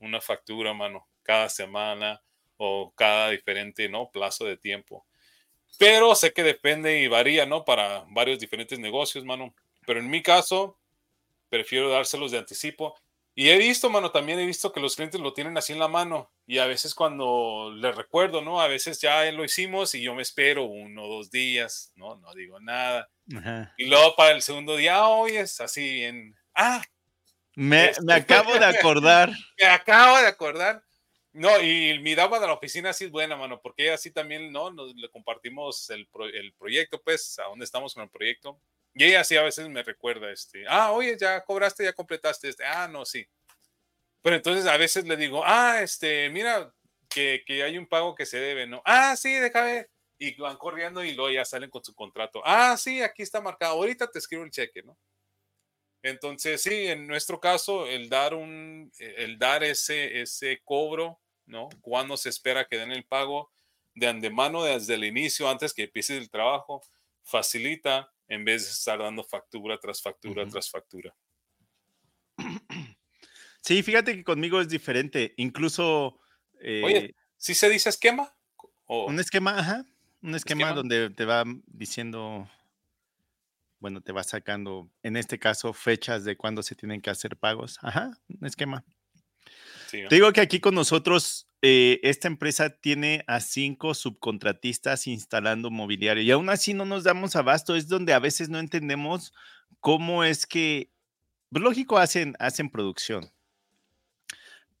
una factura, mano, cada semana o cada diferente, ¿no? Plazo de tiempo. Pero sé que depende y varía, ¿no? Para varios diferentes negocios, mano. Pero en mi caso, prefiero dárselos de anticipo y he visto, mano, también he visto que los clientes lo tienen así en la mano y a veces cuando les recuerdo, ¿no? A veces ya lo hicimos y yo me espero uno o dos días, ¿no? No digo nada. Y luego para el segundo día, hoy es así bien, ah. Me, este, me acabo de acordar. me acabo de acordar. No, y mi dama de la oficina sí es buena, mano, porque así también, ¿no? Nos, le compartimos el, el proyecto, pues, a dónde estamos con el proyecto. Y ella sí a veces me recuerda, este, ah, oye, ya cobraste, ya completaste este, ah, no, sí. Pero entonces a veces le digo, ah, este, mira, que, que hay un pago que se debe, ¿no? Ah, sí, déjame. Y van corriendo y luego ya salen con su contrato. Ah, sí, aquí está marcado. Ahorita te escribo el cheque, ¿no? Entonces, sí, en nuestro caso, el dar un, el dar ese, ese cobro, ¿no? Cuando se espera que den el pago de antemano desde el inicio, antes que empiece el trabajo, facilita en vez de estar dando factura tras factura tras factura. Sí, fíjate que conmigo es diferente. Incluso. Oye, eh, ¿sí se dice esquema? Un esquema, ajá. Un esquema, donde te va diciendo. Bueno, te va sacando, en este caso, fechas de cuándo se tienen que hacer pagos. Ajá, un esquema. Te digo que aquí con nosotros eh, esta empresa tiene a cinco subcontratistas instalando mobiliario y aún así no nos damos abasto. Es donde a veces no entendemos cómo es que, pues lógico, hacen, hacen producción,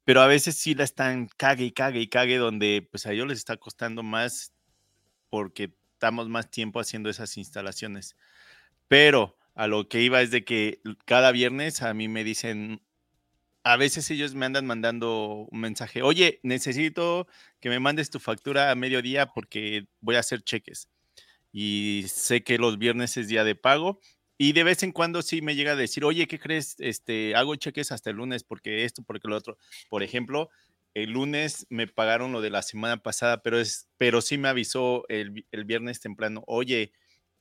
pero a veces sí la están cague y cague y cague, donde pues a ellos les está costando más porque estamos más tiempo haciendo esas instalaciones. Pero a lo que iba es de que cada viernes a mí me dicen, a veces ellos me andan mandando un mensaje, oye, necesito que me mandes tu factura a mediodía porque voy a hacer cheques. Y sé que los viernes es día de pago. Y de vez en cuando sí me llega a decir, oye, ¿qué crees? Este, hago cheques hasta el lunes porque esto, porque lo otro. Por ejemplo, el lunes me pagaron lo de la semana pasada, pero, es, pero sí me avisó el, el viernes temprano, oye,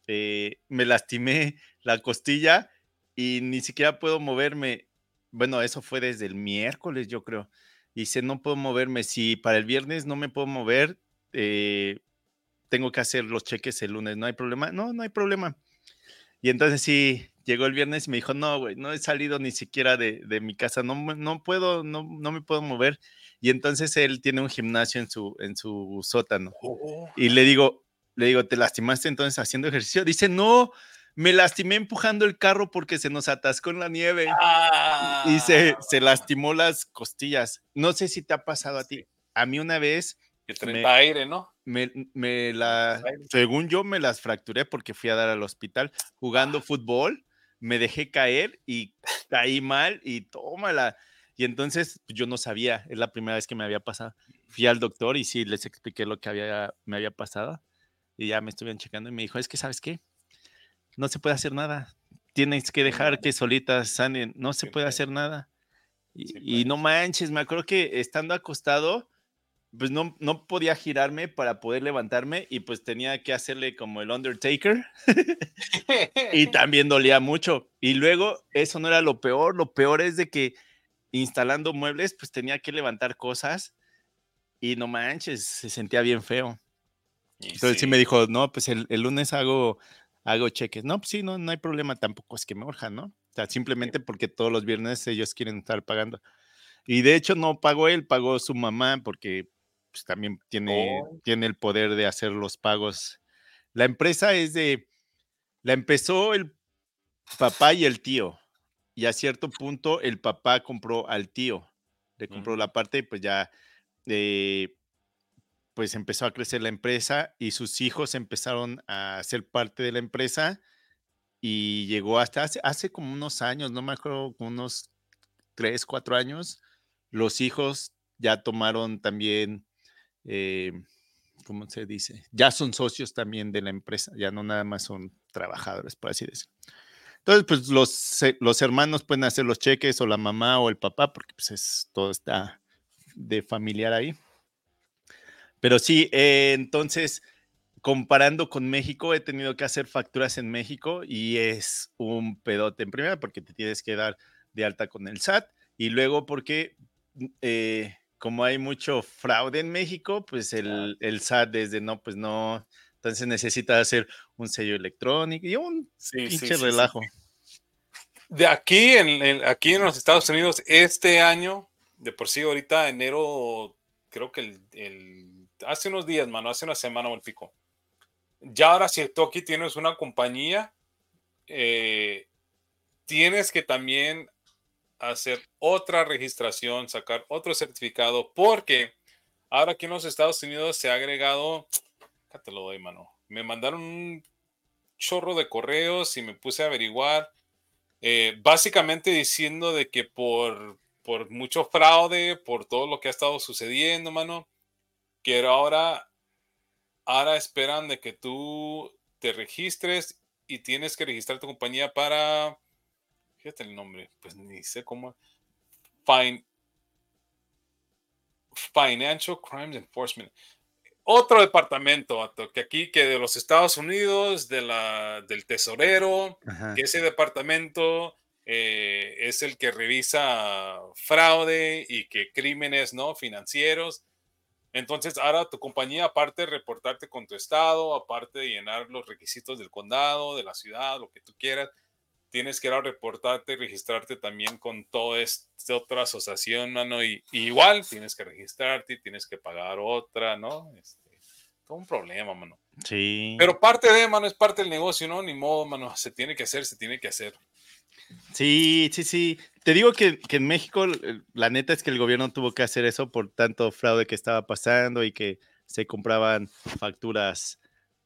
eh, me lastimé la costilla y ni siquiera puedo moverme bueno, eso fue desde el miércoles, yo creo. Dice, no puedo moverme. Si para el viernes no me puedo mover, eh, tengo que hacer los cheques el lunes. ¿No hay problema? No, no hay problema. Y entonces sí, llegó el viernes y me dijo, no, güey, no he salido ni siquiera de, mi casa, no, no puedo, no, no me puedo mover. Y entonces él tiene un gimnasio en su, en su sótano. Oh. Y le digo, le digo, ¿te lastimaste entonces haciendo ejercicio? Dice, no, me lastimé empujando el carro porque se nos atascó en la nieve y se, se, ah. lastimó las costillas. No sé si te ha pasado a ti. A mí una vez... Que aire, ¿no? Me, la, según yo, me las fracturé porque fui a dar al hospital jugando ah. fútbol. Me dejé caer y caí mal y tómala. Y entonces pues, yo no sabía, es la primera vez que me había pasado. Fui al doctor y sí les expliqué lo que había, me había pasado. Y ya me estuvieron checando y me dijo, es que, ¿sabes qué? No se puede hacer nada. Tienes que dejar que solitas sanen, no se puede hacer nada. Y, no manches, me acuerdo que estando acostado, pues no, no podía girarme para poder levantarme y pues tenía que hacerle como el Undertaker. y también dolía mucho. Y luego, eso no era lo peor, lo peor es de que instalando muebles, pues tenía que levantar cosas y no manches, se sentía bien feo. Entonces sí. me dijo, no, pues el, el lunes hago hago cheques. No, pues sí, no, no hay problema tampoco, es que me urjan, ¿no? O sea, simplemente porque todos los viernes ellos quieren estar pagando. Y de hecho no pagó él, pagó su mamá porque pues, también tiene, oh. tiene el poder de hacer los pagos. La empresa es de, la empezó el papá y el tío. Y a cierto punto el papá compró al tío, le compró la parte y pues ya eh, pues empezó a crecer la empresa y sus hijos empezaron a ser parte de la empresa y llegó hasta hace, como unos años, no me acuerdo, unos tres, cuatro años, los hijos ya tomaron también, eh, ¿cómo se dice? Ya son socios también de la empresa, ya no nada más son trabajadores, por así decirlo. Entonces, pues los, los hermanos pueden hacer los cheques o la mamá o el papá, porque pues es, todo está de familiar ahí. Pero sí, eh, entonces, comparando con México, he tenido que hacer facturas en México y es un pedote en primera porque te tienes que dar de alta con el SAT y luego porque mm, eh, como hay mucho fraude en México, pues el, el, SAT desde no, pues no, entonces necesitas hacer un sello electrónico y un pinche relajo. De aquí en, aquí en los Estados Unidos, este año, de por sí ahorita enero, creo que el hace unos días, mano, hace una semana o el pico. Ya ahora si aquí tienes una compañía, eh, tienes que también hacer otra registración, sacar otro certificado, porque ahora aquí en los Estados Unidos se ha agregado, acá te lo doy, mano. Me mandaron un chorro de correos y me puse a averiguar, eh, básicamente diciendo de que por, por mucho fraude, por todo lo que ha estado sucediendo, mano, Quiero ahora, ahora esperan de que tú te registres y tienes que registrar tu compañía para, fíjate el nombre, pues ni sé cómo, Financial Crimes Enforcement. Otro departamento, que aquí, que de los Estados Unidos, de la, del tesorero, que ese departamento eh, es el que revisa fraude y que crímenes no financieros entonces, ahora tu compañía, aparte de reportarte con tu estado, aparte de llenar los requisitos del condado, de la ciudad, lo que tú quieras, tienes que ir a reportarte y registrarte también con toda esta otra asociación, mano, y, igual tienes que registrarte y tienes que pagar otra, ¿no? Este, todo un problema, mano. Sí. Pero parte de, mano, es parte del negocio, ¿no? Ni modo, mano, se tiene que hacer, se tiene que hacer. Sí, sí, sí. Te digo que, que en México la neta es que el gobierno tuvo que hacer eso por tanto fraude que estaba pasando y que se compraban facturas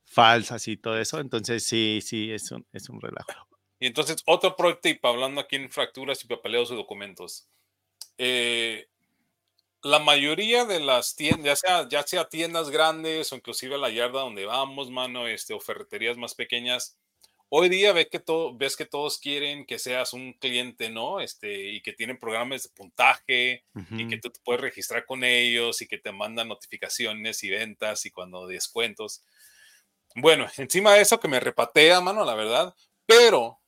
falsas y todo eso. Entonces, sí, sí, es un, es un relajo. Y entonces, otro pro tip, hablando aquí en fracturas y papeleos de documentos. Eh, la mayoría de las tiendas, ya sea, ya sea tiendas grandes o inclusive la yarda donde vamos, mano, este, o ferreterías más pequeñas, hoy día ves que, todo, ves que todos quieren que seas un cliente, ¿no? Este, y que tienen programas de puntaje y que tú te puedes registrar con ellos y que te mandan notificaciones y ventas y cuando descuentos. Bueno, encima de eso que me repatea, mano, la verdad, pero,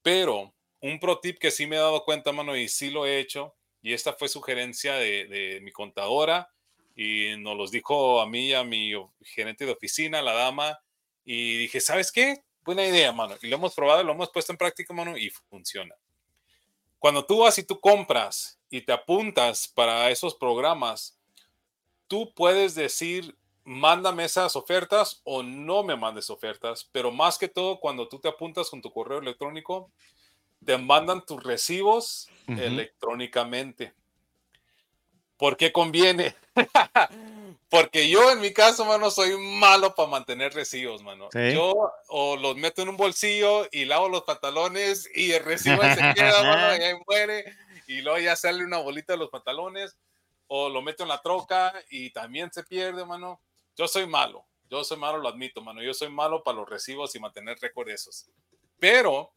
pero, un pro tip que sí me he dado cuenta, mano, y sí lo he hecho, y esta fue sugerencia de, mi contadora, y nos los dijo a mí, a mi gerente de oficina, la dama, y dije, ¿sabes qué? Buena idea, mano. Y lo hemos probado, lo hemos puesto en práctica, mano, y funciona. Cuando tú vas y tú compras y te apuntas para esos programas, tú puedes decir mándame esas ofertas o no me mandes ofertas, pero más que todo cuando tú te apuntas con tu correo electrónico, te mandan tus recibos electrónicamente. ¿Por qué conviene? Porque yo en mi caso, mano, soy malo para mantener recibos, mano. Yo o los meto en un bolsillo y lavo los pantalones y el recibo se queda, mano, y ahí muere. Y luego ya sale una bolita de los pantalones o lo meto en la troca y también se pierde, mano. Yo soy malo, yo soy malo, lo admito, mano. Yo soy malo para los recibos y mantener récord esos. Pero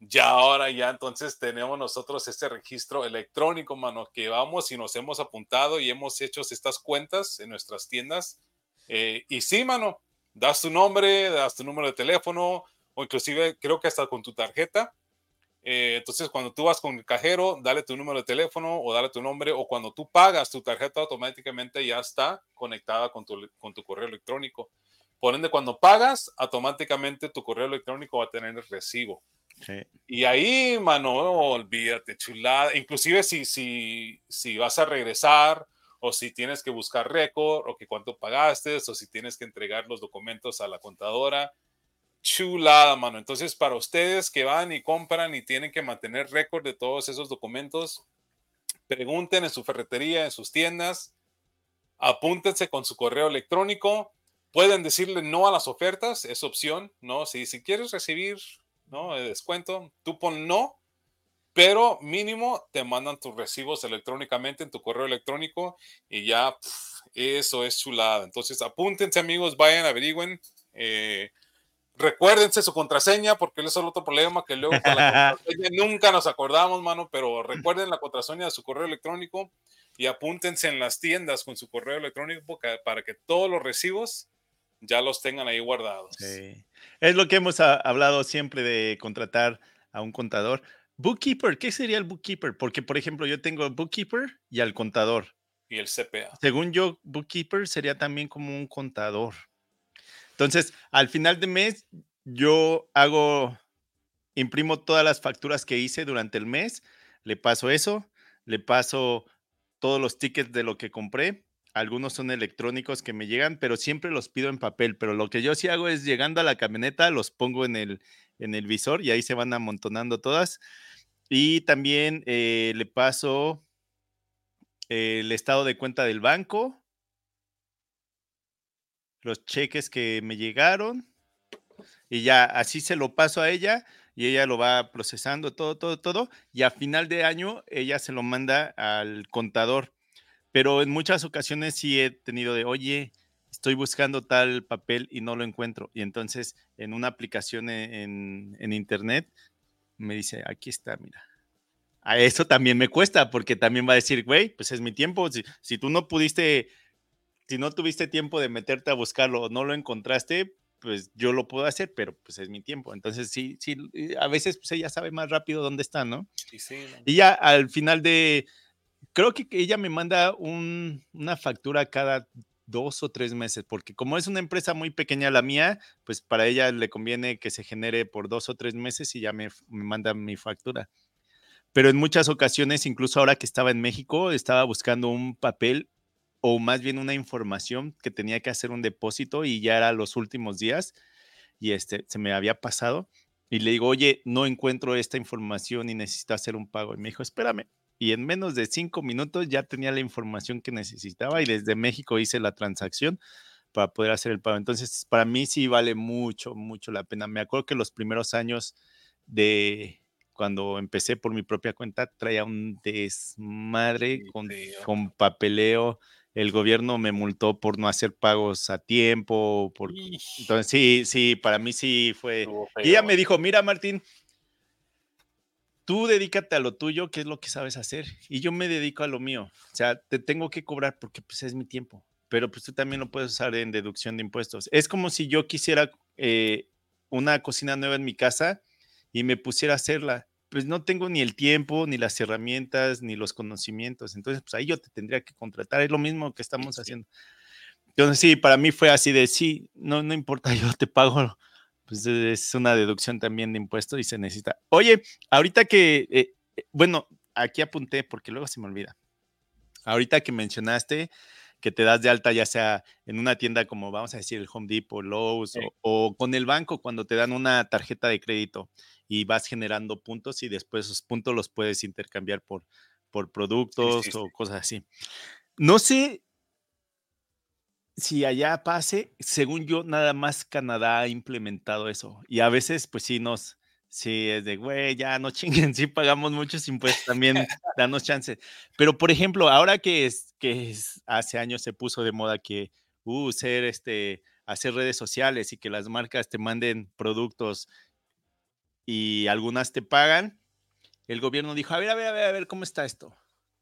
ya ahora, ya entonces tenemos nosotros este registro electrónico, mano, que vamos y nos hemos apuntado y hemos hecho estas cuentas en nuestras tiendas. Eh, y sí, mano, das tu nombre, das tu número de teléfono o inclusive creo que hasta con tu tarjeta eh, entonces, cuando tú vas con el cajero, dale tu número de teléfono o dale tu nombre, o cuando tú pagas tu tarjeta automáticamente ya está conectada con tu, con tu correo electrónico. Por ende, cuando pagas, automáticamente tu correo electrónico va a tener el recibo. Y ahí, mano, olvídate, chulada. Inclusive si, si, si vas a regresar o si tienes que buscar récord o que cuánto pagaste o si tienes que entregar los documentos a la contadora, chulada, mano. Entonces, para ustedes que van y compran y tienen que mantener récord de todos esos documentos, pregunten en su ferretería, en sus tiendas, apúntense con su correo electrónico. Pueden decirle no a las ofertas, es opción, ¿no? Si, si quieres recibir, ¿no? El descuento, tú pon no, pero mínimo te mandan tus recibos electrónicamente en tu correo electrónico y ya, eso es chulada. Entonces, apúntense amigos, vayan, averigüen. Eh, recuérdense su contraseña, porque eso es el otro problema, que luego nunca nos acordamos, mano, pero recuerden la contraseña de su correo electrónico y apúntense en las tiendas con su correo electrónico para que todos los recibos ya los tengan ahí guardados. Es lo que hemos hablado siempre de contratar a un contador. Bookkeeper, ¿qué sería el bookkeeper? Porque, por ejemplo, yo tengo bookkeeper y al contador. Y el CPA. Según yo, bookkeeper sería también como un contador. Entonces, al final de mes, yo hago, imprimo todas las facturas que hice durante el mes, le paso eso, le paso todos los tickets de lo que compré. Algunos son electrónicos que me llegan, pero siempre los pido en papel. Pero lo que yo sí hago es llegando a la camioneta, los pongo en el, en el visor y ahí se van amontonando todas. Y también eh, le paso el estado de cuenta del banco, los cheques que me llegaron y ya así se lo paso a ella y ella lo va procesando todo, todo, todo y a final de año ella se lo manda al contador. Pero en muchas ocasiones sí he tenido de, oye, estoy buscando tal papel y no lo encuentro. Y entonces en una aplicación e, en, en internet me dice, aquí está, mira. A eso también me cuesta porque también va a decir, güey, pues es mi tiempo. Si, si tú no pudiste si no tuviste tiempo de meterte a buscarlo o no lo encontraste, pues yo lo puedo hacer, pero pues es mi tiempo. Entonces sí, sí, a veces pues ella sabe más rápido dónde está, ¿no? Sí, sí. Y ya al final de, creo que ella me manda una factura cada dos o tres meses, porque como es una empresa muy pequeña la mía, pues para ella le conviene que se genere por dos o tres meses y ya me, me mandan mi factura. Pero en muchas ocasiones, incluso ahora que estaba en México, estaba buscando un papel o más bien una información que tenía que hacer un depósito y ya era los últimos días y este se me había pasado y le digo, oye, no encuentro esta información y necesito hacer un pago. Y me dijo, espérame. Y en menos de cinco minutos ya tenía la información que necesitaba y desde México hice la transacción para poder hacer el pago. Entonces, para mí sí vale mucho, mucho la pena. Me acuerdo que los primeros años de cuando empecé por mi propia cuenta traía un desmadre con, con papeleo el gobierno me multó por no hacer pagos a tiempo. Por... Entonces, sí, sí, para mí sí fue. Y ella me dijo: Mira, Martín, tú dedícate a lo tuyo, que es lo que sabes hacer, y yo me dedico a lo mío. O sea, te tengo que cobrar porque pues es mi tiempo, pero pues tú también lo puedes usar en deducción de impuestos. Es como si yo quisiera eh, una cocina nueva en mi casa y me pusiera a hacerla pues no tengo ni el tiempo, ni las herramientas, ni los conocimientos. Entonces, pues ahí yo te tendría que contratar. Es lo mismo que estamos haciendo. Entonces, sí, para mí fue así de, sí, no, no importa, yo te pago. Pues es una deducción también de impuestos y se necesita. Oye, ahorita que, eh, eh, bueno, aquí apunté porque luego se me olvida. Ahorita que mencionaste que te das de alta ya sea en una tienda como vamos a decir el Home Depot, Lowe's o, o, con el banco cuando te dan una tarjeta de crédito y vas generando puntos y después esos puntos los puedes intercambiar por, por productos o cosas así. No sé si allá pase, según yo, nada más Canadá ha implementado eso. Y a veces, pues sí, nos, sí, es de, güey, ya no chinguen, sí pagamos muchos impuestos también, danos chance. Pero, por ejemplo, ahora que, que hace años se puso de moda que, uh, este, hacer redes sociales y que las marcas te manden productos y algunas te pagan, el gobierno dijo, a ver, a ver, a ver, a ver, ¿cómo está esto?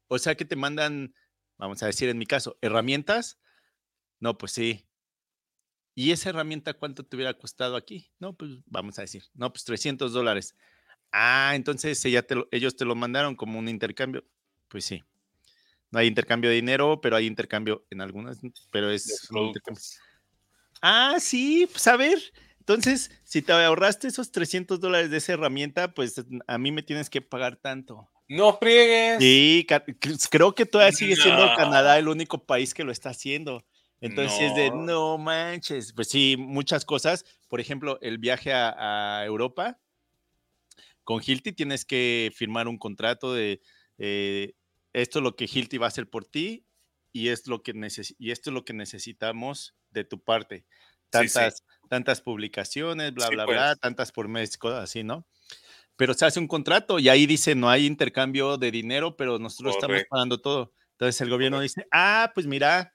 O sea que te mandan, vamos a decir en mi caso, herramientas. No, pues sí. ¿Y esa herramienta cuánto te hubiera costado aquí? No, pues vamos a decir, no, pues 300 dólares. Ah, entonces ella te ellos te lo mandaron como un intercambio. Pues sí. No hay intercambio de dinero, pero hay intercambio en algunas, pero es... Ah, sí, pues a ver, entonces, si te ahorraste esos 300 dólares de esa herramienta, pues a mí me tienes que pagar tanto. No friegues. Sí, creo que todavía sigue siendo Canadá el único país que lo está haciendo. Entonces, es de no manches. Pues sí, muchas cosas. Por ejemplo, el viaje a, Europa. Con Hilti tienes que firmar un contrato de eh, esto es lo que Hilti va a hacer por ti y, es lo que y esto es lo que necesitamos de tu parte tantas, tantas publicaciones, bla, bla, bla, pues. tantas por mes, cosas así, ¿no? Pero se hace un contrato y ahí dice, no hay intercambio de dinero, pero nosotros estamos pagando todo. Entonces el gobierno dice, ah, pues mira,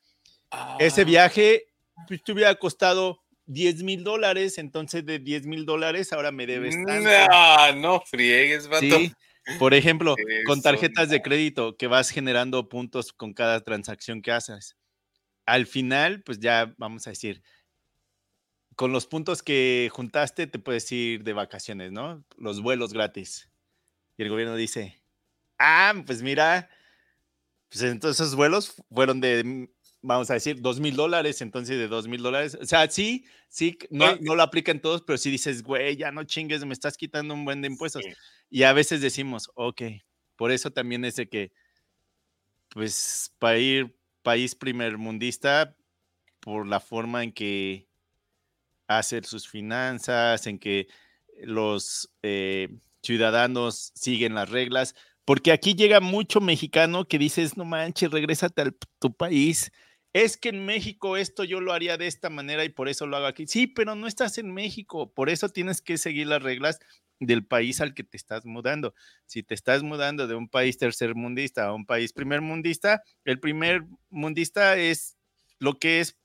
ese ah. viaje pues, te hubiera costado 10 mil dólares, entonces de 10 mil dólares ahora me debes tanto. No, no friegues, vato. Sí, por ejemplo, con tarjetas de crédito que vas generando puntos con cada transacción que haces. Al final, pues ya vamos a decir, con los puntos que juntaste te puedes ir de vacaciones, ¿no? Los vuelos gratis. Y el gobierno dice, ah, pues mira, pues entonces esos vuelos fueron de, vamos a decir, dos mil dólares, entonces de dos mil dólares. O sea, sí, sí, no, no lo aplican todos, pero sí dices, güey, ya no chingues, me estás quitando un buen de impuestos. Y a veces decimos, ok, por eso también es de que, pues, para ir país primermundista, por la forma en que hacer sus finanzas, en que los eh, ciudadanos siguen las reglas, porque aquí llega mucho mexicano que dices, no manches, regrésate a tu país. Es que en México esto yo lo haría de esta manera y por eso lo hago aquí. Sí, pero no estás en México, por eso tienes que seguir las reglas del país al que te estás mudando. Si te estás mudando de un país tercermundista a un país primermundista, el primer mundista es lo que es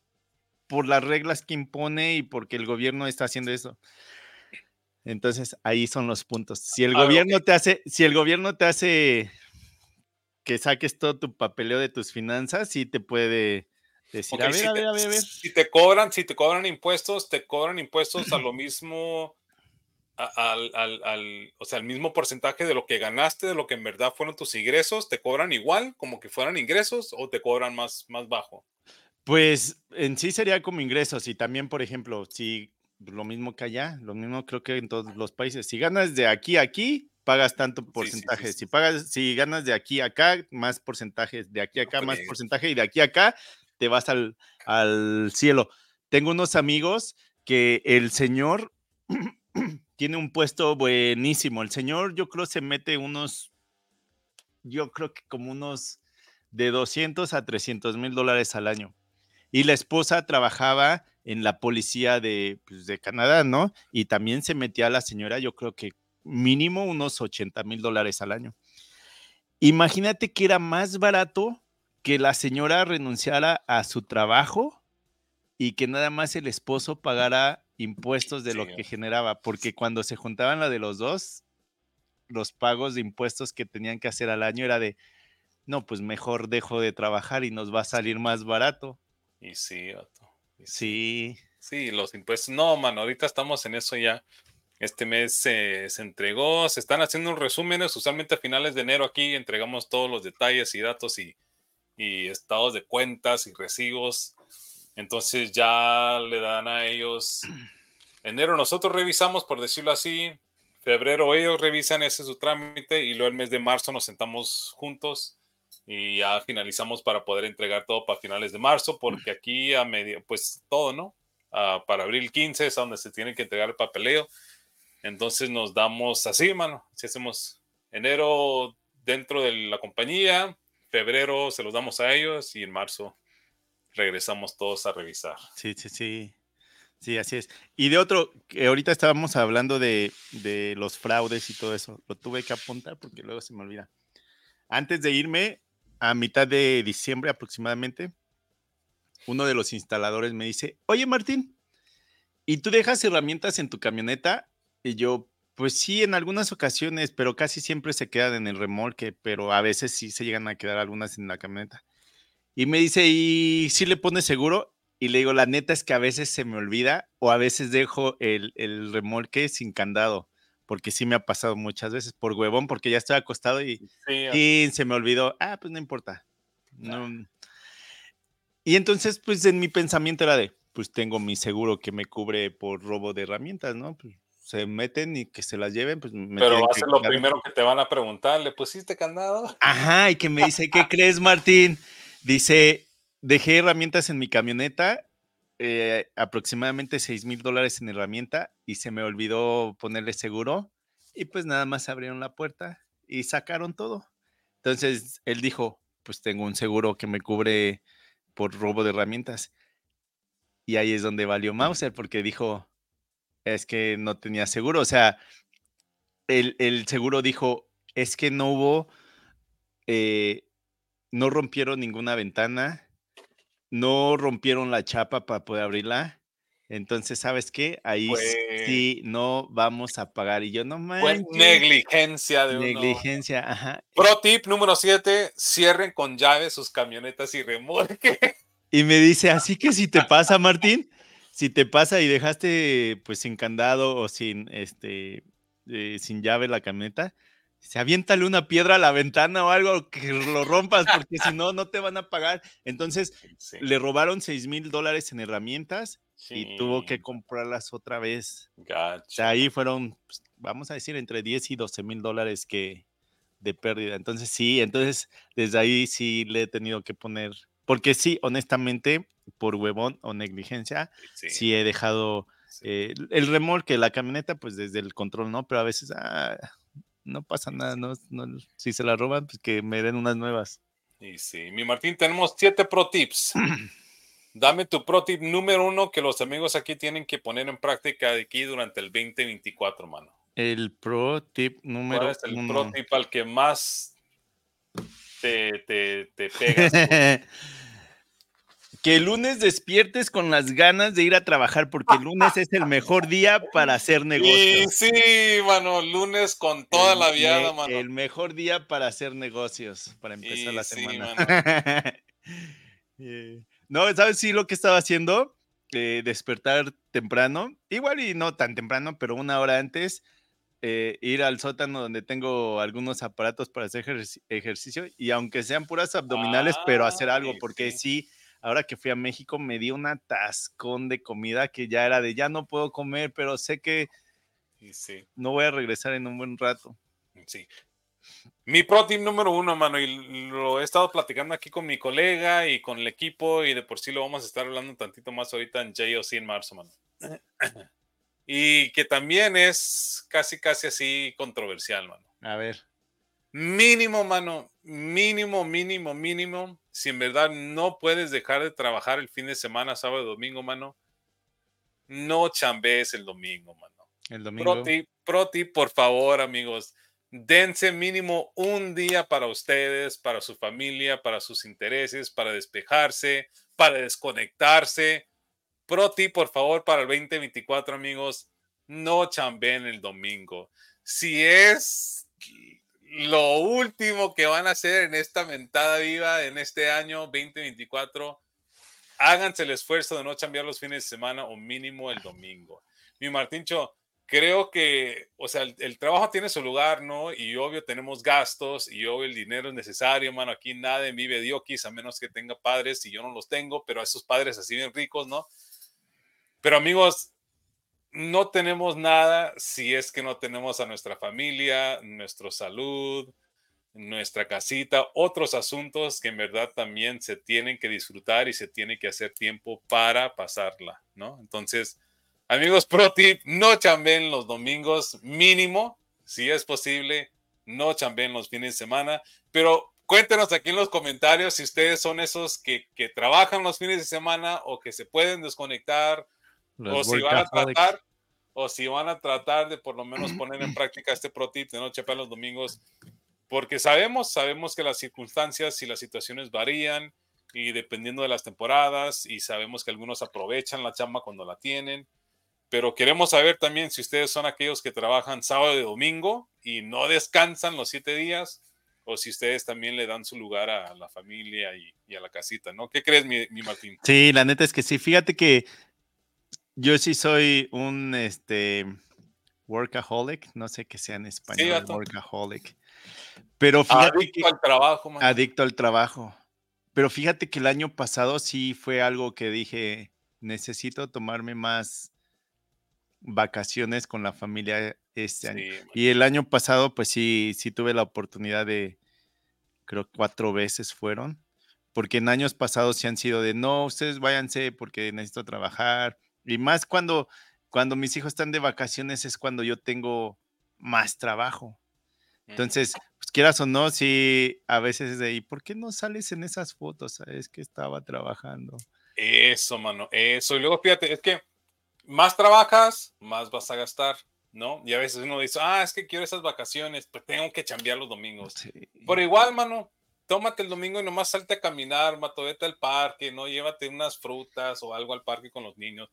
por las reglas que impone y porque el gobierno está haciendo eso. Entonces, ahí son los puntos. Si el ah, gobierno te hace, si el gobierno te hace que saques todo tu papeleo de tus finanzas, sí te puede decir, a, ver, a, ver, a, ver, Si te cobran, si te cobran impuestos, te cobran impuestos a lo mismo, al, al, al, o sea, el mismo porcentaje de lo que ganaste, de lo que en verdad fueron tus ingresos, te cobran igual como que fueran ingresos o te cobran más, más bajo. Pues en sí sería como ingresos y también, por ejemplo, si lo mismo que allá, lo mismo creo que en todos los países, si ganas de aquí a aquí, pagas tanto porcentaje. si pagas, si ganas de aquí a acá, más porcentaje, de aquí a acá, más porcentaje, y de aquí a acá, te vas al, al cielo. Tengo unos amigos que el señor tiene un puesto buenísimo. El señor, yo creo, se mete unos, yo creo que como unos de 200 a 300 mil dólares al año. Y la esposa trabajaba en la policía de, pues, de Canadá, ¿no? Y también se metía a la señora, yo creo que mínimo unos 80 mil dólares al año. Imagínate que era más barato que la señora renunciara a su trabajo y que nada más el esposo pagara impuestos de lo que generaba, porque cuando se juntaban la de los dos, los pagos de impuestos que tenían que hacer al año era de, no, pues mejor dejo de trabajar y nos va a salir más barato. Y sí, sí. Sí, los impuestos. No, mano, ahorita estamos en eso ya. Este mes se, entregó, se están haciendo resúmenes, usualmente a finales de enero aquí entregamos todos los detalles y datos y, y estados de cuentas y recibos. Entonces ya le dan a ellos, enero nosotros revisamos, por decirlo así, febrero ellos revisan ese su trámite y luego el mes de marzo nos sentamos juntos y ya finalizamos para poder entregar todo para finales de marzo, porque aquí a medio, pues todo, ¿no? Ah, para abril 15 es donde se tiene que entregar el papeleo. Entonces nos damos así, mano. Si hacemos enero dentro de la compañía, febrero se los damos a ellos y en marzo regresamos todos a revisar. Sí, sí, sí. Sí, así es. Y de otro, que ahorita estábamos hablando de, de los fraudes y todo eso. Lo tuve que apuntar porque luego se me olvida. Antes de irme, a mitad de diciembre aproximadamente, uno de los instaladores me dice, oye Martín, ¿y tú dejas herramientas en tu camioneta? Y yo, pues sí, en algunas ocasiones, pero casi siempre se quedan en el remolque, pero a veces sí se llegan a quedar algunas en la camioneta. Y me dice, ¿y si le pones seguro? Y le digo, la neta es que a veces se me olvida o a veces dejo el, el remolque sin candado porque sí me ha pasado muchas veces por huevón, porque ya estoy acostado y, se me olvidó. Ah, pues no importa. Y entonces, pues en mi pensamiento era de, pues tengo mi seguro que me cubre por robo de herramientas, ¿no? Pues se meten y que se las lleven, pues me Pero va a ser lo primero que te van a preguntar, ¿le pusiste candado? Ajá, y que me dice, ¿qué crees, Martín? Dice, dejé herramientas en mi camioneta eh, aproximadamente 6 mil dólares en herramienta y se me olvidó ponerle seguro y pues nada más abrieron la puerta y sacaron todo. Entonces él dijo, pues tengo un seguro que me cubre por robo de herramientas. Y ahí es donde valió Mauser porque dijo, es que no tenía seguro. O sea, el, el seguro dijo, es que no hubo, eh, no rompieron ninguna ventana, no rompieron la chapa para poder abrirla. Entonces, ¿sabes qué? Ahí sí no vamos a pagar. Y yo no más. negligencia de Negligencia, ajá. Pro tip número 7, cierren con llave sus camionetas y remolque. Y me dice, así que si te pasa, Martín, si te pasa y dejaste pues sin candado o sin este eh, sin llave la camioneta, se aviéntale una piedra a la ventana o algo que lo rompas, porque si no, no te van a pagar. Entonces, le robaron 6 mil dólares en herramientas y tuvo que comprarlas otra vez. O sea, ahí fueron, pues, vamos a decir, entre 10 y 12 mil dólares que de pérdida. Entonces, sí, entonces desde ahí sí le he tenido que poner, porque sí, honestamente, por huevón o negligencia, sí, he dejado eh, el remolque, la camioneta, pues desde el control, ¿no? Pero a veces, ah, no pasa nada, no, si se la roban, pues que me den unas nuevas. Y sí, mi Martín, tenemos siete pro tips. Dame tu pro tip número uno que los amigos aquí tienen que poner en práctica de aquí durante el 2024, mano. El pro tip número ¿Cuál es el pro tip al que más te, te, te pegas? Que el lunes despiertes con las ganas de ir a trabajar, porque el lunes es el mejor día para hacer negocios. Sí, sí, mano, lunes con toda la viada, mano. El mejor día para hacer negocios, para empezar la semana. Eh, no, ¿sabes? Sí, lo que estaba haciendo, eh, despertar temprano, igual y no tan temprano, pero una hora antes, eh, ir al sótano donde tengo algunos aparatos para hacer ejercicio y aunque sean puras abdominales, pero hacer algo, porque sí ahora que fui a México me di un atascón de comida que ya era de ya no puedo comer, pero sé que no voy a regresar en un buen rato. Sí. Mi pro team número uno, mano, y lo he estado platicando aquí con mi colega y con el equipo, y de por sí lo vamos a estar hablando un tantito más ahorita en JOC en marzo, mano. Y que también es casi, casi así controversial, mano. A ver. Mínimo, mano, mínimo, mínimo, mínimo. Si en verdad no puedes dejar de trabajar el fin de semana, sábado domingo, mano, no chambees el domingo, mano. El domingo. Pro tip, por favor, amigos. Dense mínimo un día para ustedes, para su familia, para sus intereses, para despejarse, para desconectarse. Pro tip, por favor, para el 2024, amigos. No chambeen el domingo. Si es lo último que van a hacer en esta mentada viva en este año 2024, háganse el esfuerzo de no chambear los fines de semana o mínimo el domingo. Mi Martincho, creo que, o sea, el, trabajo tiene su lugar, ¿no? Y obvio tenemos gastos y obvio el dinero es necesario, mano. Aquí nadie vive diokis a menos que tenga padres y yo no los tengo, pero a esos padres así bien ricos, ¿no? Pero amigos, no tenemos nada si es que no tenemos a nuestra familia, nuestra salud, nuestra casita, otros asuntos que en verdad también se tienen que disfrutar y se tiene que hacer tiempo para pasarla, ¿no? Entonces, amigos, pro tip, no chambeen los domingos mínimo, si es posible, no chambeen los fines de semana, pero cuéntenos aquí en los comentarios si ustedes son esos que, que trabajan los fines de semana o que se pueden desconectar o si van a tratar o si van a tratar de por lo menos poner en práctica este pro tip de no chapar los domingos, porque sabemos, sabemos que las circunstancias y las situaciones varían y dependiendo de las temporadas y sabemos que algunos aprovechan la chamba cuando la tienen, pero queremos saber también si ustedes son aquellos que trabajan sábado y domingo y no descansan los siete días o si ustedes también le dan su lugar a la familia y, a la casita, ¿no? ¿Qué crees, mi, mi Martín? Sí, la neta es que sí. Fíjate que yo sí soy un este workaholic, no sé qué sea en español, workaholic. Pero fíjate adicto al trabajo, man. adicto al trabajo. Pero fíjate que el año pasado sí fue algo que dije, necesito tomarme más vacaciones con la familia este año. Y el año pasado, pues sí, sí tuve la oportunidad de, creo cuatro veces fueron, porque en años pasados sí han sido de, no, ustedes váyanse porque necesito trabajar, y más cuando, cuando mis hijos están de vacaciones es cuando yo tengo más trabajo. Entonces, pues quieras o no, sí, a veces es de ahí, ¿por qué no sales en esas fotos? Es que estaba trabajando. Eso, mano, eso. Y luego fíjate, es que más trabajas, más vas a gastar, ¿no? Y a veces uno dice, ah, es que quiero esas vacaciones, pues tengo que chambear los domingos. Por igual, mano, tómate el domingo y nomás salte a caminar, mato, vete al parque, ¿no? Llévate unas frutas o algo al parque con los niños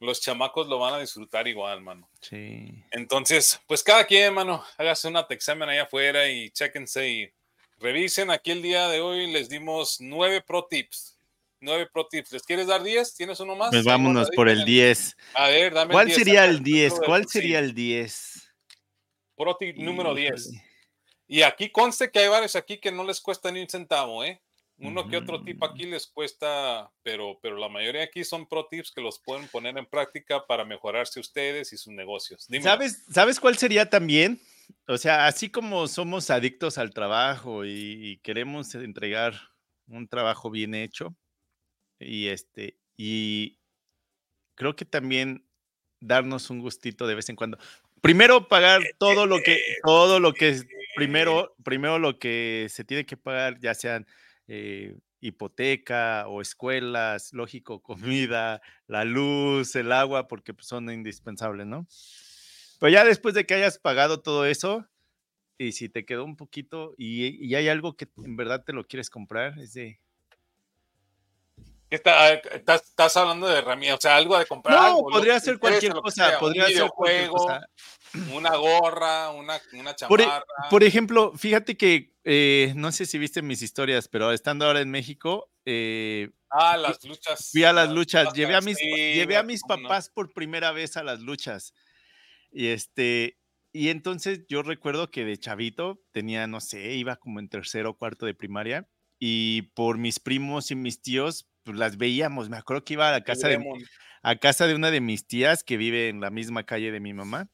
los chamacos lo van a disfrutar igual, mano. Sí. Entonces, pues cada quien, mano, hágase un examen allá afuera y chéquense y revisen. Aquí el día de hoy les dimos nueve pro tips. Nueve pro tips. ¿Les quieres dar diez? ¿Tienes uno más? Pues vámonos por el diez. A ver, dame ¿Cuál sería el diez? ¿Cuál sería el diez? Pro tip número diez. Y aquí conste que hay varios aquí que no les cuesta ni un centavo, ¿eh? Uno que otro tip aquí les cuesta, pero, pero la mayoría aquí son pro tips que los pueden poner en práctica para mejorarse ustedes y sus negocios. ¿Sabes, ¿Sabes cuál sería también? O sea, así como somos adictos al trabajo y, queremos entregar un trabajo bien hecho, y este, y creo que también darnos un gustito de vez en cuando. Primero pagar eh, todo lo que, eh, todo lo que, primero, primero lo que se tiene que pagar, ya sean eh, hipoteca o escuelas, lógico, comida, la luz, el agua, porque pues, son indispensables, ¿no? Pero ya después de que hayas pagado todo eso, y si te quedó un poquito y, hay algo que en verdad te lo quieres comprar, es de... Ah, estás, hablando de herramientas, o sea, algo de comprar. No, podría ser cualquier cosa, podría ser cualquier cosa una gorra, una, una e chamarra. Por, ejemplo, fíjate que eh, no sé si viste mis historias, pero estando ahora en México. Eh, ah, las luchas. Fui a las luchas. llevé a mis, llevé a mis papás por primera vez a las luchas. Y este. Y entonces yo recuerdo que de chavito tenía, no sé, iba como en tercero o cuarto de primaria. Y por mis primos y mis tíos, pues las veíamos. Me acuerdo que iba a la casa de, a casa de una de mis tías que vive en la misma calle de mi mamá.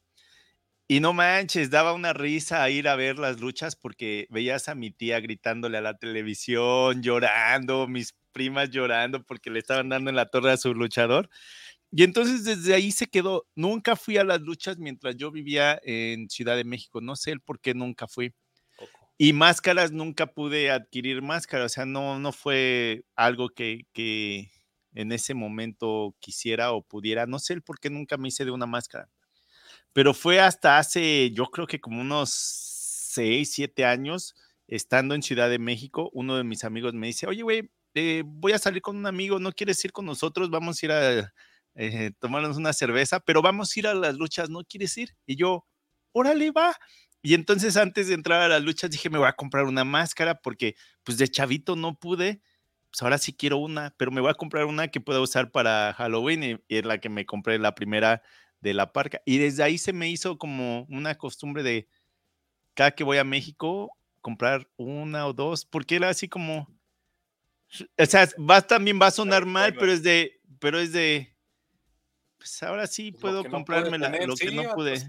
Y no manches, daba una risa ir a ver las luchas porque veías a mi tía gritándole a la televisión, llorando, mis primas llorando porque le estaban dando en la torre a su luchador. Y entonces desde ahí se quedó. Nunca fui a las luchas mientras yo vivía en Ciudad de México. No sé el por qué nunca fui. Y máscaras, nunca pude adquirir máscaras. O sea, no, no fue algo que, que en ese momento quisiera o pudiera. No sé el por qué nunca me hice de una máscara pero fue hasta hace, yo creo que como unos seis, siete años, estando en Ciudad de México, uno de mis amigos me dice, oye, güey, eh, voy a salir con un amigo, ¿no quieres ir con nosotros? Vamos a ir a eh, tomarnos una cerveza, pero vamos a ir a las luchas, ¿no quieres ir? Y yo, órale, va. Y entonces antes de entrar a las luchas dije, me voy a comprar una máscara porque pues de chavito no pude, pues ahora sí quiero una, pero me voy a comprar una que pueda usar para Halloween y, y es la que me compré la primera de la parca. Y desde ahí se me hizo como una costumbre de cada que voy a México comprar una o dos, porque era así como, o sea, va, también va a sonar mal, pero es de, pero es de, pues ahora sí pues puedo comprarme lo que no pude.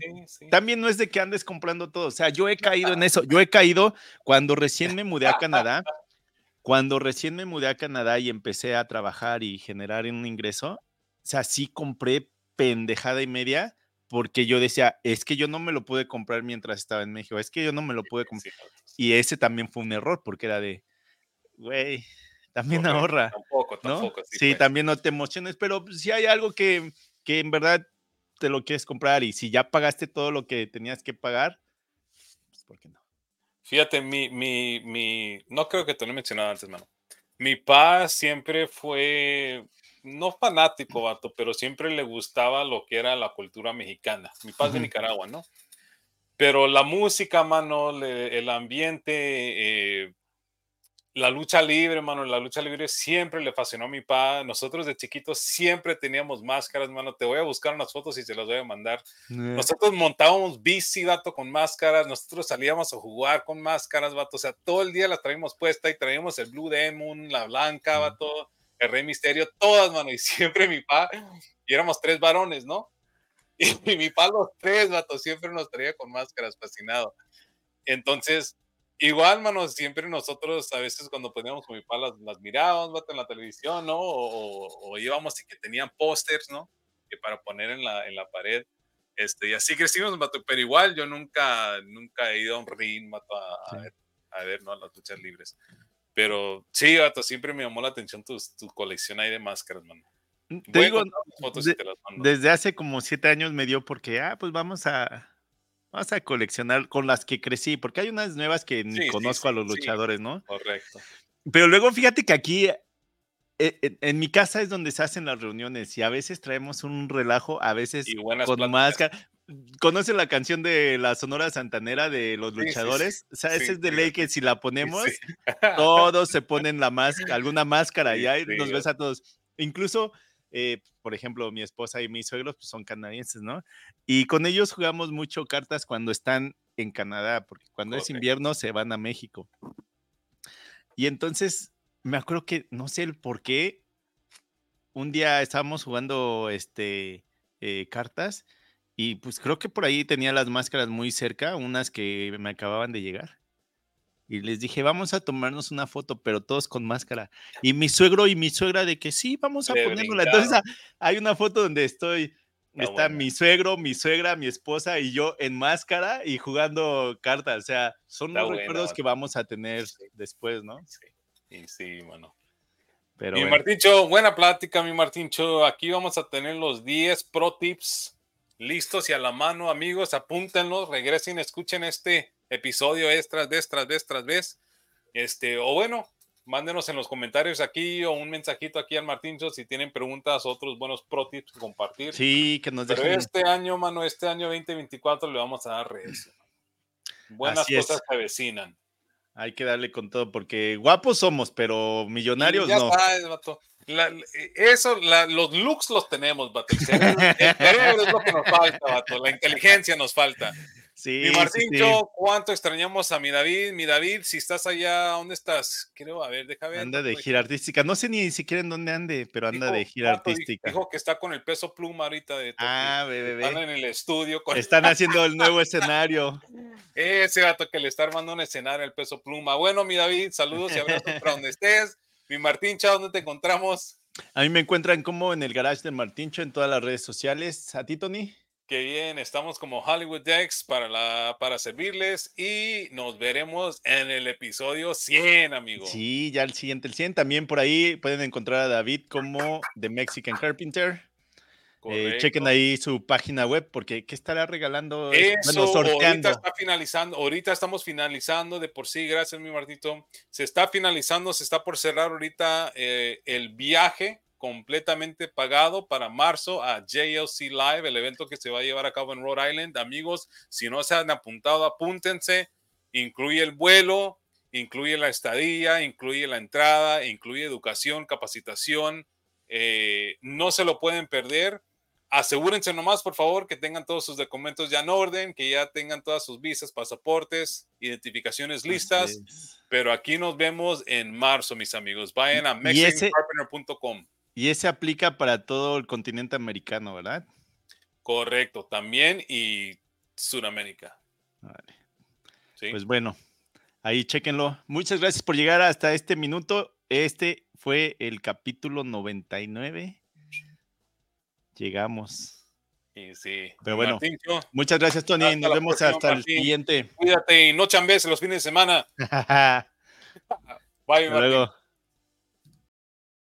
También no es de que andes comprando todo, o sea, yo he caído en eso, yo he caído cuando recién me mudé a Canadá, cuando recién me mudé a Canadá y empecé a trabajar y generar un ingreso, o sea, sí compré pendejada y media porque yo decía, es que yo no me lo pude comprar mientras estaba en México, es que yo no me lo pude comprar. Y ese también fue un error porque era de, güey, también ahorra. Tampoco, tampoco. Sí, también no te emociones, pero si hay algo que, que en verdad te lo quieres comprar y si ya pagaste todo lo que tenías que pagar, pues ¿por qué no? Fíjate, mi, mi, mi, no creo que te lo he mencionado antes, mano. Mi paz siempre fue no fanático, vato, pero siempre le gustaba lo que era la cultura mexicana. Mi padre de Nicaragua, ¿no? Pero la música, mano, el ambiente, eh, la lucha libre, mano, la lucha libre siempre le fascinó a mi papá. Nosotros de chiquitos siempre teníamos máscaras, mano. Te voy a buscar unas fotos y se las voy a mandar. Eh. Nosotros montábamos bici, vato, con máscaras. Nosotros salíamos a jugar con máscaras, vato. O sea, todo el día las traíamos puesta y traíamos el Blue Demon, la blanca, vato el Rey Misterio, todas, mano, y siempre mi pa, y éramos tres varones, ¿no? Y, mi pa, los tres, vato, siempre nos traía con máscaras, fascinado. Entonces, igual, mano, siempre nosotros, a veces cuando poníamos con mi pa, las, las mirábamos, en la televisión, ¿no? O, íbamos y que tenían pósters, ¿no? Que para poner en la, en la pared. Este, y así crecimos, vato, pero igual yo nunca, nunca he ido a un ring, vato, a, ver, a ver, ¿no? Las luchas libres. Pero sí, gato, siempre me llamó la atención tu, tu colección ahí de máscaras, mano. Mm, te digo, desde hace como siete años me dio porque, ah, pues vamos a, vamos a coleccionar con las que crecí, porque hay unas nuevas que ni conozco a los luchadores, ¿no? Correcto. Pero luego fíjate que aquí, eh, en, mi casa es donde se hacen las reuniones y a veces traemos un relajo, a veces con máscara. ¿Conoce la canción de la Sonora Santanera de los luchadores? o sea, ese es de ley que si la ponemos, todos se ponen la máscara, alguna máscara y ahí nos ves a todos. Incluso, eh, por ejemplo, mi esposa y mis suegros pues, son canadienses, ¿no? Y con ellos jugamos mucho cartas cuando están en Canadá, porque cuando es invierno se van a México. Y entonces, me acuerdo que, no sé el por qué, un día estábamos jugando este, eh, cartas y pues creo que por ahí tenía las máscaras muy cerca, unas que me acababan de llegar. Y les dije, vamos a tomarnos una foto, pero todos con máscara. Y mi suegro y mi suegra de que sí, vamos a ponerla. Entonces hay una foto donde estoy, está mi suegro, mi suegra, mi esposa y yo en máscara y jugando cartas. O sea, son los recuerdos que vamos a tener después, ¿no? Sí, sí, bueno. Pero mi Martincho, buena plática, mi Martincho. Aquí vamos a tener los 10 pro tips listos y a la mano, amigos, apúntenlos, regresen, escuchen este episodio extras vez tras vez tras vez. Este, o bueno, mándenos en los comentarios aquí o un mensajito aquí al Martincho si tienen preguntas, otros buenos pro tips que compartir. Sí, que nos dejen. Pero este año, mano, este año 2024 le vamos a dar redes. Buenas cosas que avecinan. Hay que darle con todo porque guapos somos, pero millonarios ya no. Sabes, vato. Eh, eso, los looks los tenemos, vato. El cerebro, es lo que nos falta, vato. La inteligencia nos falta. Sí, mi Martincho, ¿cuánto extrañamos a mi David? Mi David, si estás allá, ¿dónde estás? Creo, a ver, déjame ver. Anda de gira artística. No sé ni siquiera en dónde ande, pero anda de gira artística. Dijo que está con el peso pluma ahorita de Ah, bebé. Están en el estudio. Están haciendo el nuevo escenario. Ese gato que le está armando un escenario el peso pluma. Bueno, mi David, saludos y abrazos para donde estés. Mi Martincho, ¿dónde te encontramos? A mí me encuentran como en el garage del Martincho en todas las redes sociales. ¿A ti, Tony? Qué bien, estamos como Hollywood Dex para, la, para servirles y nos veremos en el episodio 100, amigos. Sí, ya el siguiente, el 100. También por ahí pueden encontrar a David como The Mexican Carpenter. Eh, chequen ahí su página web porque ¿qué estará regalando? Eso, ahorita está finalizando, ahorita estamos finalizando de por sí, gracias mi Martito. Se está finalizando, se está por cerrar ahorita eh, el viaje completamente pagado para marzo a JLC Live, el evento que se va a llevar a cabo en Rhode Island. Amigos, si no se han apuntado, apúntense. Incluye el vuelo, incluye la estadía, incluye la entrada, incluye educación, capacitación. Eh, no se lo pueden perder. Asegúrense nomás, por favor, que tengan todos sus documentos ya en orden, que ya tengan todas sus visas, pasaportes, identificaciones listas. Pero aquí nos vemos en marzo, mis amigos. Vayan a mexicancarpenter.com. Y ese aplica para todo el continente americano, ¿verdad? Correcto, también y Sudamérica. Vale. Pues bueno, ahí chéquenlo. Muchas gracias por llegar hasta este minuto. Este fue el capítulo 99. Llegamos. Sí, sí. Pero bueno, muchas gracias, Tony. Nos vemos hasta el siguiente. Cuídate y no chambes los fines de semana. Bye, Martín. Luego.